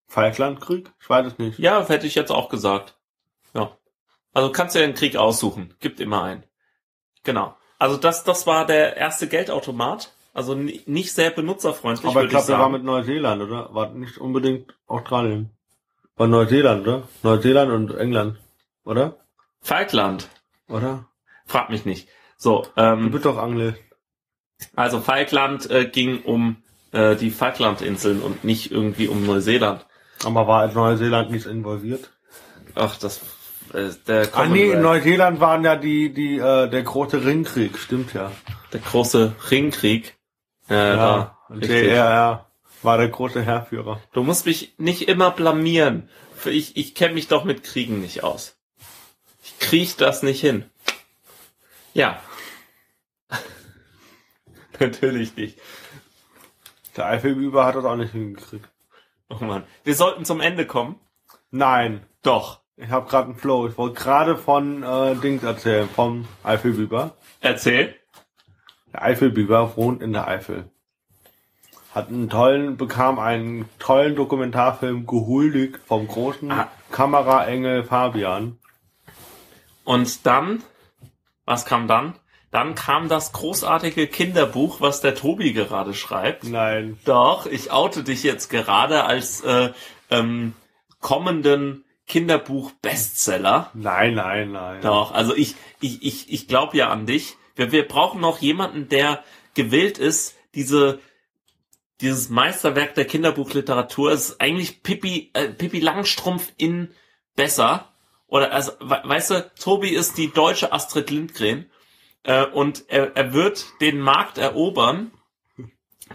Falklandkrieg? Ich weiß es nicht. Ja, hätte ich jetzt auch gesagt. Ja. Also kannst du ja den Krieg aussuchen. Gibt immer einen. Genau. Also das, das war der erste Geldautomat. Also ni- nicht sehr benutzerfreundlich, Aber ich glaube, der war mit Neuseeland, oder? War nicht unbedingt Australien. War Neuseeland, oder? Neuseeland und England, oder? Falkland. Oder? Frag mich nicht. So, Du ähm, bist doch Anglais. also Falkland äh, ging um äh, die Falklandinseln und nicht irgendwie um Neuseeland. Aber war Neuseeland nicht involviert? Ach, das äh, der Ah nee, in Neuseeland waren ja die, die, äh, der große Ringkrieg, stimmt ja. der große Ringkrieg. Äh, Ja, war und richtig. der RR war der große Herrführer. Du musst mich nicht immer blamieren. Ich, ich kenne mich doch mit Kriegen nicht aus. Ich krieg das nicht hin. Ja. Natürlich nicht. Der Eifelüber hat das auch nicht hingekriegt. Oh Mann. Wir sollten zum Ende kommen. Nein, Doch. ich habe gerade einen Flow. Ich wollte gerade von äh, Dings erzählen, vom Eifelbüber. Erzähl. Der Eifelbüber wohnt in der Eifel. Hat einen tollen, bekam einen tollen Dokumentarfilm gehuldigt vom großen Ah. Kameraengel Fabian. Und dann, was kam dann? Dann kam das großartige Kinderbuch, was der Tobi gerade schreibt. Nein. Doch, ich oute dich jetzt gerade als äh, ähm, kommenden Kinderbuch-Bestseller. Nein, nein, nein. Doch, also ich, ich, ich, ich glaube ja an dich. Wir, wir brauchen noch jemanden, der gewillt ist, diese, dieses Meisterwerk der Kinderbuchliteratur, es ist eigentlich Pippi, äh, Pippi Langstrumpf in besser. Oder also, we- weißt du, Tobi ist die deutsche Astrid Lindgren äh, und er, er wird den Markt erobern.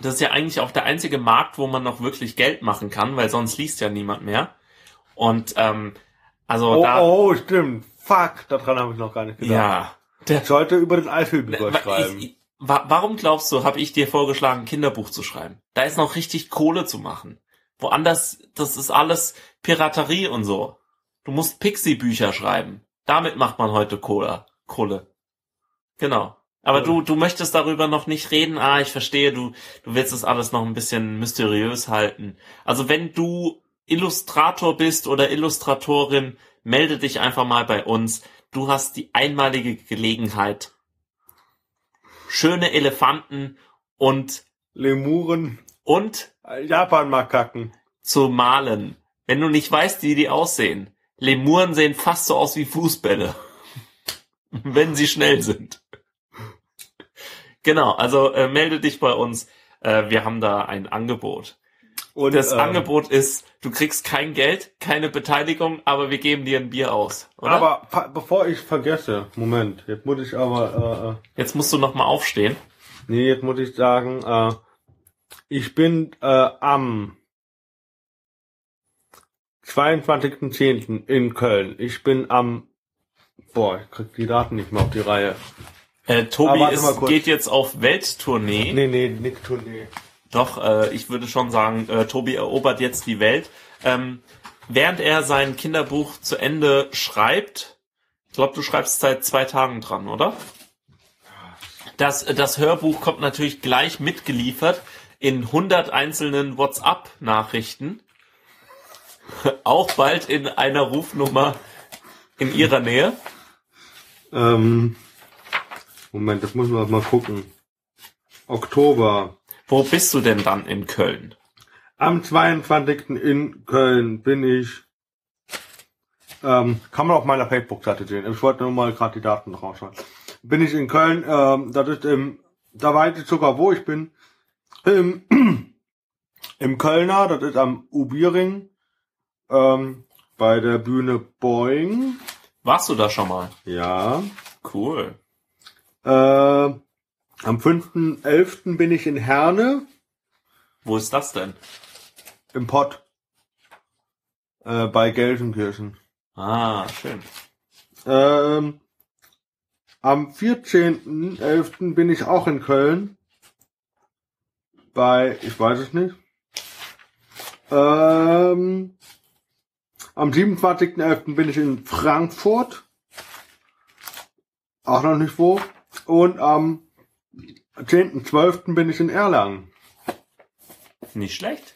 Das ist ja eigentlich auch der einzige Markt, wo man noch wirklich Geld machen kann, weil sonst liest ja niemand mehr. Und ähm, also Oh, da, oh, stimmt. Fuck, daran habe ich noch gar nicht gedacht. ja, der, Ich sollte über den Wa- schreiben. Ich, ich, wa- warum glaubst du, habe ich dir vorgeschlagen, ein Kinderbuch zu schreiben? Da ist noch richtig Kohle zu machen. Woanders, das ist alles Piraterie und so. Du musst Pixie-Bücher schreiben. Damit macht man heute Kohle. Kohle. Genau. Aber du, du möchtest darüber noch nicht reden. Ah, ich verstehe, du, du willst das alles noch ein bisschen mysteriös halten. Also wenn du Illustrator bist oder Illustratorin, melde dich einfach mal bei uns. Du hast die einmalige Gelegenheit, schöne Elefanten und, Lemuren, und Japan-Makaken. zu malen. Wenn du nicht weißt, wie die aussehen. Lemuren sehen fast so aus wie Fußbälle. Wenn sie schnell sind. Genau, also äh, melde dich bei uns. Äh, wir haben da ein Angebot. Und Das ähm, Angebot ist, du kriegst kein Geld, keine Beteiligung, aber wir geben dir ein Bier aus. Oder? Aber bevor ich vergesse, Moment, jetzt muss ich aber, äh, äh, Jetzt musst du noch mal aufstehen. nee, jetzt muss ich sagen, äh, ich bin äh, am 22.10. in Köln. Ich bin am, boah, ich krieg die Daten nicht mehr auf die Reihe. Äh, Tobi warte ist, geht jetzt auf Welttournee. Nee, nee, Nick Tournee. Doch, äh, ich würde schon sagen, äh, Tobi erobert jetzt die Welt. Ähm, während er sein Kinderbuch zu Ende schreibt, ich glaube, du schreibst seit zwei Tagen dran, oder? Das, das Hörbuch kommt natürlich gleich mitgeliefert in 100 einzelnen WhatsApp-Nachrichten. Auch bald in einer Rufnummer in ihrer Nähe. Ähm, Moment, das muss man mal gucken. Oktober. Wo bist du denn dann in Köln? Am 22. in Köln bin ich. Ähm, kann man auf meiner Facebook-Seite sehen. Ich wollte nur mal gerade die Daten noch rausschreiben. Bin ich in Köln, ähm, das ist im, da weiß ich sogar, wo ich bin. Im, im Kölner, das ist am Ubiring, ähm, bei der Bühne Boing. Warst du da schon mal? Ja. Cool. Äh, am 5.11. bin ich in Herne. Wo ist das denn? im Pott äh, bei Gelsenkirchen. Ah, schön. Ähm, am 14.11. bin ich auch in Köln. Bei, ich weiß es nicht. Ähm, am 27.11. bin ich in Frankfurt. Auch noch nicht wo. Und am 10.12. bin ich in Erlangen. Nicht schlecht.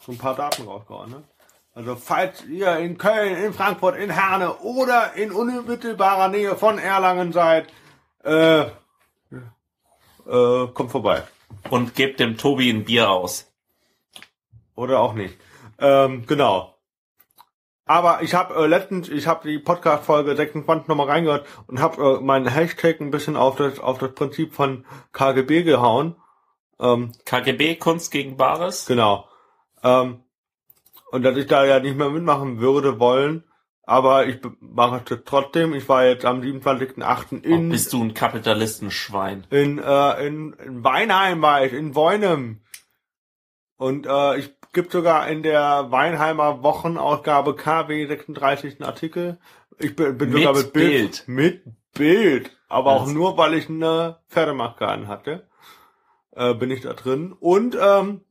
So ein paar Daten rausgehauen, ne? Also falls ihr in Köln, in Frankfurt, in Herne oder in unmittelbarer Nähe von Erlangen seid, äh, äh, kommt vorbei. Und gebt dem Tobi ein Bier aus. Oder auch nicht. Ähm, genau. Aber ich habe äh, letztens, ich habe die Podcast-Folge 26 nochmal reingehört und habe äh, meinen Hashtag ein bisschen auf das, auf das Prinzip von KGB gehauen. Ähm, KGB, Kunst gegen Bares. Genau. Ähm, und dass ich da ja nicht mehr mitmachen würde wollen, aber ich mache es trotzdem. Ich war jetzt am 27.8. Oh, in, bist du ein Kapitalistenschwein. in, äh, in, in Weinheim war ich, in Woinem. Und äh, ich gibt sogar in der Weinheimer Wochenausgabe KW 36 einen Artikel. Ich bin, bin Mit sogar mit Bild. Bild. Mit Bild. Aber auch Also. nur, weil ich eine Pferdemaske anhatte. Äh, bin ich da drin. Und ähm,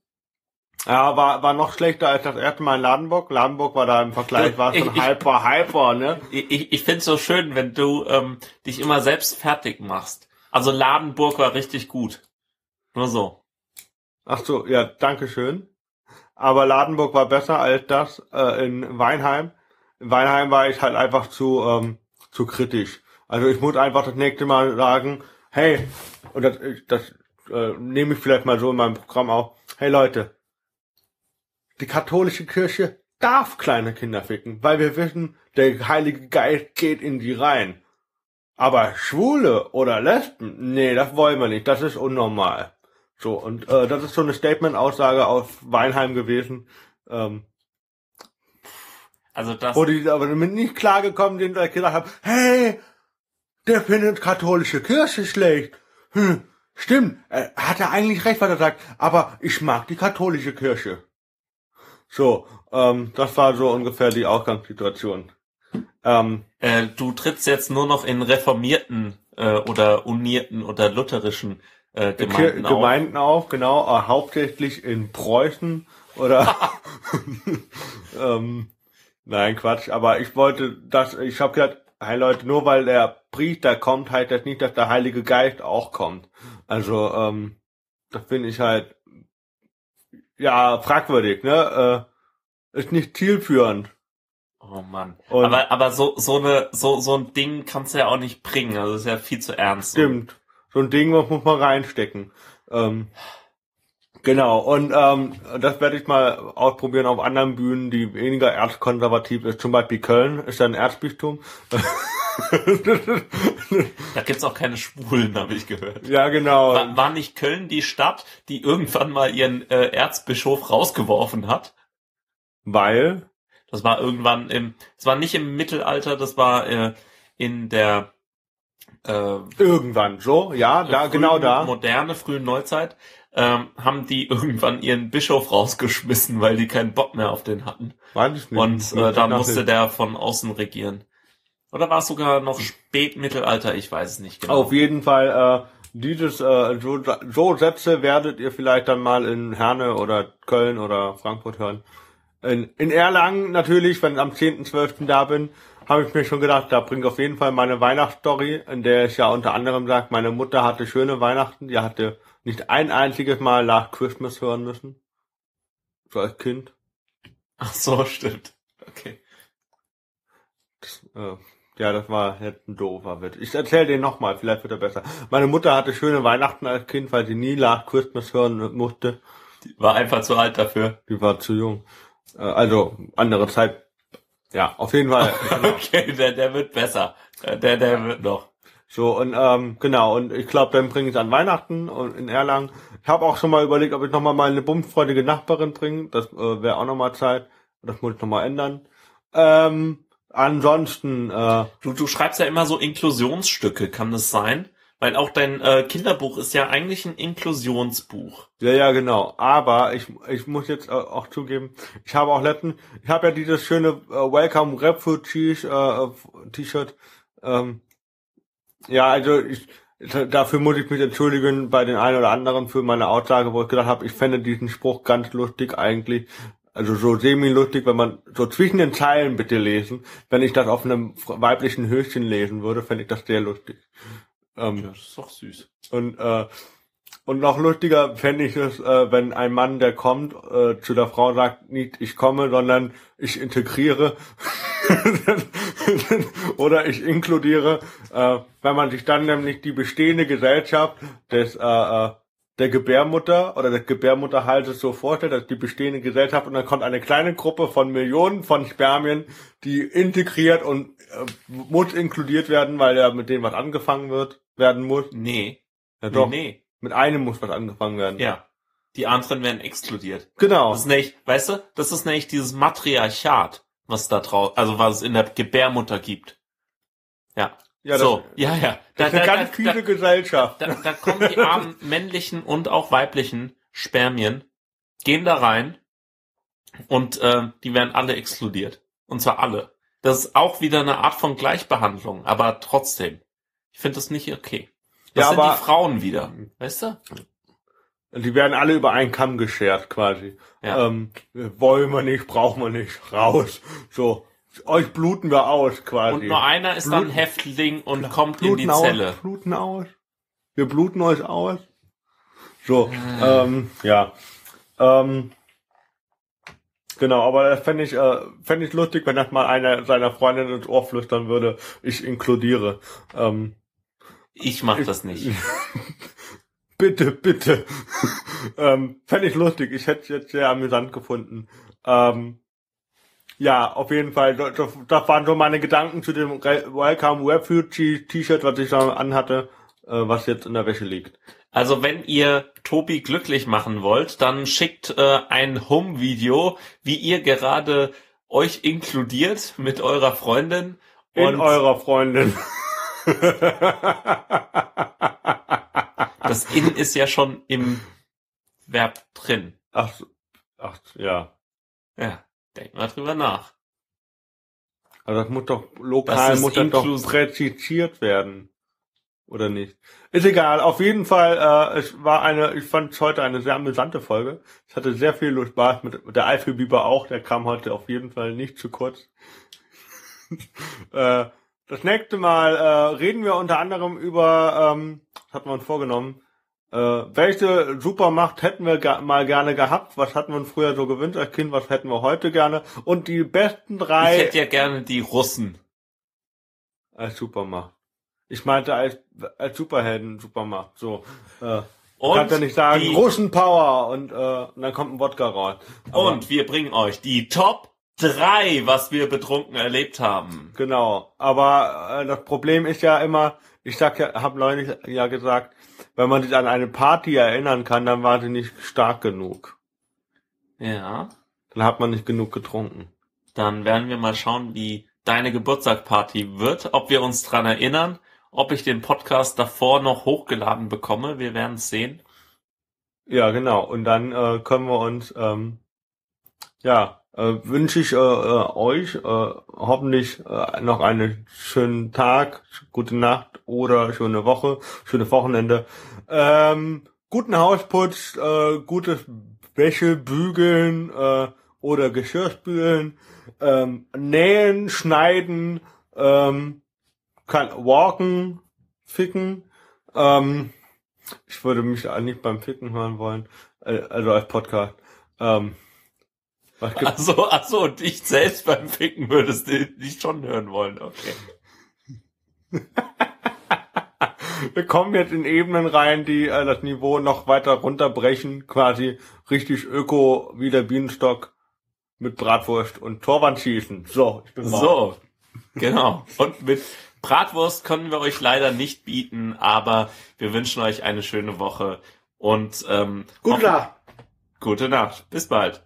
ja, war, war noch schlechter als das erste Mal in Ladenburg. Ladenburg war da im Vergleich, war schon ich- hyper, hyper, ne? Ich, ich, ich find's so schön, wenn du ähm, dich immer selbst fertig machst. Also Ladenburg war richtig gut. Nur so. Ach so, ja, danke schön. Aber Ladenburg war besser als das äh, in Weinheim. In Weinheim war ich halt einfach zu ähm, zu kritisch. Also ich muss einfach das nächste Mal sagen, hey, und das, das äh, nehme ich vielleicht mal so in meinem Programm auf. Hey Leute, die katholische Kirche darf kleine Kinder ficken, weil wir wissen, der Heilige Geist geht in die rein. Aber Schwule oder Lesben, nee, das wollen wir nicht, das ist unnormal. So, und äh, das ist so eine Statement-Aussage aus Weinheim gewesen, ähm, Also das. wo die aber damit nicht klargekommen sind, weil ich gesagt habe, hey, der findet katholische Kirche schlecht. Hm, stimmt, äh, hat er eigentlich recht, was er sagt, aber ich mag die katholische Kirche. So, ähm, das war so ungefähr die Ausgangssituation. Ähm, Äh, du trittst jetzt nur noch in reformierten äh, oder unierten oder lutherischen äh, Gemeinden, Gemeinden auf. Gemeinden auf, genau, äh, hauptsächlich in Preußen oder ähm, nein, Quatsch, aber ich wollte das, ich habe gedacht, hey Leute, nur weil der Priester kommt, heißt das nicht, dass der Heilige Geist auch kommt. Also, ähm, das finde ich halt ja fragwürdig, ne? Äh, ist nicht zielführend. Oh Mann. Und- aber aber so so eine so so ein Ding kannst du ja auch nicht bringen. Also ist ja viel zu ernst. Stimmt. So ein Ding was muss man reinstecken. Ähm, genau, und ähm, das werde ich mal ausprobieren auf anderen Bühnen, die weniger erzkonservativ ist. Zum Beispiel Köln ist ja ein Erzbistum. Da gibt's auch keine Schwulen, habe ich gehört. ja, genau. War, war nicht Köln die Stadt, die irgendwann mal ihren äh, Erzbischof rausgeworfen hat? Weil, Das war irgendwann im, es war nicht im Mittelalter, das war äh, in der äh, irgendwann so, ja, da, frühen genau da. moderne, frühen Neuzeit, ähm, haben die irgendwann ihren Bischof rausgeschmissen, weil die keinen Bock mehr auf den hatten. Nicht. Und äh, nachsehen. musste der von außen regieren. Oder war es sogar noch Spätmittelalter? Ich weiß es nicht genau. Auf jeden Fall, äh, dieses, äh, so, so Sätze werdet ihr vielleicht dann mal in Herne oder Köln oder Frankfurt hören. In, in Erlangen natürlich, wenn ich am 10.12. da bin, habe ich mir schon gedacht, da bringt auf jeden Fall meine Weihnachtsstory, in der ich ja unter anderem sage, meine Mutter hatte schöne Weihnachten, die hatte nicht ein einziges Mal Last Christmas hören müssen. So als Kind. Ach so, stimmt. Okay. Äh, ja, das war jetzt ein doofer Witz. Ich erzähle den nochmal, vielleicht wird er besser. Meine Mutter hatte schöne Weihnachten als Kind, weil sie nie Last Christmas hören musste. War einfach zu alt dafür. Die war zu jung. Äh, also, andere Zeit. Ja, auf jeden Fall. Okay, der, der wird besser. Der, der wird noch. so, und ähm, genau, und ich glaube, dann bringe ich an Weihnachten und in Erlangen. Ich habe auch schon mal überlegt, ob ich nochmal meine bumsfreudige Nachbarin bringe. Das äh, wäre auch nochmal Zeit. Das muss ich nochmal ändern. Ähm, ansonsten, äh, Du, du schreibst ja immer so Inklusionsstücke, kann das sein? Weil auch dein äh, Kinderbuch ist ja eigentlich ein Inklusionsbuch. Ja, ja, genau. Aber ich, ich muss jetzt äh, auch zugeben, ich habe auch letzten, ich habe ja dieses schöne äh, Welcome Refugees äh, T-Shirt. Ähm, ja, also ich, dafür muss ich mich entschuldigen bei den einen oder anderen für meine Aussage, wo ich gedacht habe, ich fände diesen Spruch ganz lustig eigentlich. Also so semi-lustig, wenn man so zwischen den Zeilen bitte lesen. Wenn ich das auf einem weiblichen Höschen lesen würde, fände ich das sehr lustig. Ähm, Ja, das ist doch süß. und, äh, und noch lustiger fände ich es, äh, wenn ein Mann, der kommt, äh, zu der Frau sagt, nicht ich komme, sondern ich integriere oder ich inkludiere, äh, wenn man sich dann nämlich die bestehende Gesellschaft des äh, äh, der Gebärmutter oder des Gebärmutterhalses so vorstellt, dass die bestehende Gesellschaft und dann kommt eine kleine Gruppe von Millionen von Spermien, die integriert und äh, muss inkludiert werden, weil ja mit denen was angefangen wird, werden muss. Nee. Ja doch, Nee, mit einem muss was angefangen werden. nee. Ja. Die anderen werden exkludiert. Genau. Das ist nämlich, weißt du, das ist nämlich dieses Matriarchat, was da drauf, also was es in der Gebärmutter gibt. Ja. Ja, das, so, ja, ja. Da, das ist eine da, ganz da, da, Gesellschaft. da, da kommen die armen männlichen und auch weiblichen Spermien, gehen da rein und äh, die werden alle exkludiert. Und zwar alle. Das ist auch wieder eine Art von Gleichbehandlung, aber trotzdem. Ich finde das nicht okay. Das Ja, sind aber- die Frauen wieder, weißt du? Die werden alle über einen Kamm geschert quasi. Ja. Ähm, wollen wir nicht, brauchen wir nicht, raus. So, euch bluten wir aus quasi. Und nur einer ist dann Blut- Häftling und kommt in bluten die aus, Zelle. bluten aus. Wir bluten euch aus. So, ähm, ja. Ähm, genau, aber das fände ich, äh, fände ich lustig, wenn das mal einer seiner Freundinnen ins Ohr flüstern würde, ich inkludiere. Ähm, Ich mach das nicht. bitte, bitte. ähm, fände ich lustig. Ich hätte es jetzt sehr amüsant gefunden. Ähm, ja, auf jeden Fall. Das, waren so meine Gedanken zu dem Welcome Refugee T-Shirt, was ich da anhatte, äh, was jetzt in der Wäsche liegt. Also wenn ihr Tobi glücklich machen wollt, dann schickt äh, ein Home-Video, wie ihr gerade euch inkludiert mit eurer Freundin. In Und eurer Freundin. das In ist ja schon im Verb drin. ach, ach, ja. Ja, denk mal drüber nach. Also das muss doch lokal Das muss das doch präzisiert werden. Oder nicht? Ist egal, auf jeden Fall, äh, es war eine, ich fand es heute eine sehr amüsante Folge. Ich hatte sehr viel Spaß mit, mit der Eifelbiber auch, der kam heute auf jeden Fall nicht zu kurz. äh, das nächste Mal äh, reden wir unter anderem über, ähm, was hatten wir uns vorgenommen, äh, welche Supermacht hätten wir ga mal gerne gehabt? Was hatten wir uns früher so gewünscht als Kind? Was hätten wir heute gerne? Und die besten drei Ich hätte ja gerne die Russen. als Supermacht. Ich meinte als, als Superhelden Supermacht. So. Äh, Und kannst ja nicht sagen, die- Russenpower und, äh, und dann kommt ein Wodka raus. Aber- Und wir bringen euch die Top 3, was wir betrunken erlebt haben. Genau. Aber äh, das Problem ist ja immer, ich sag ja, hab neulich ja gesagt, wenn man sich an eine Party erinnern kann, dann war sie nicht stark genug. Ja. Dann hat man nicht genug getrunken. Dann werden wir mal schauen, wie deine Geburtstagparty wird, ob wir uns dran erinnern, ob ich den Podcast davor noch hochgeladen bekomme. Wir werden es sehen. Ja, genau. Und dann äh, können wir uns, ähm, ja, äh, wünsche ich äh, äh, euch äh, hoffentlich äh, noch einen schönen Tag, gute Nacht oder schöne Woche, schöne Wochenende. Ähm, guten Hausputz, äh, gutes Wäsche bügeln äh, oder Geschirrspülen, ähm, nähen, schneiden, ähm, kann walken, ficken. Ähm, ich würde mich eigentlich beim Ficken hören wollen, äh, also als Podcast. Ähm, Also, also, und ich selbst beim Ficken würdest du nicht schon hören wollen. Okay. Wir kommen jetzt in Ebenen rein, die äh, das Niveau noch weiter runterbrechen, quasi richtig öko wie der Bienenstock mit Bratwurst und Torwand schießen. So, ich bin mal. So, genau. Und mit Bratwurst können wir euch leider nicht bieten, aber wir wünschen euch eine schöne Woche und ähm, Gute Nacht. Gute Nacht. Bis bald.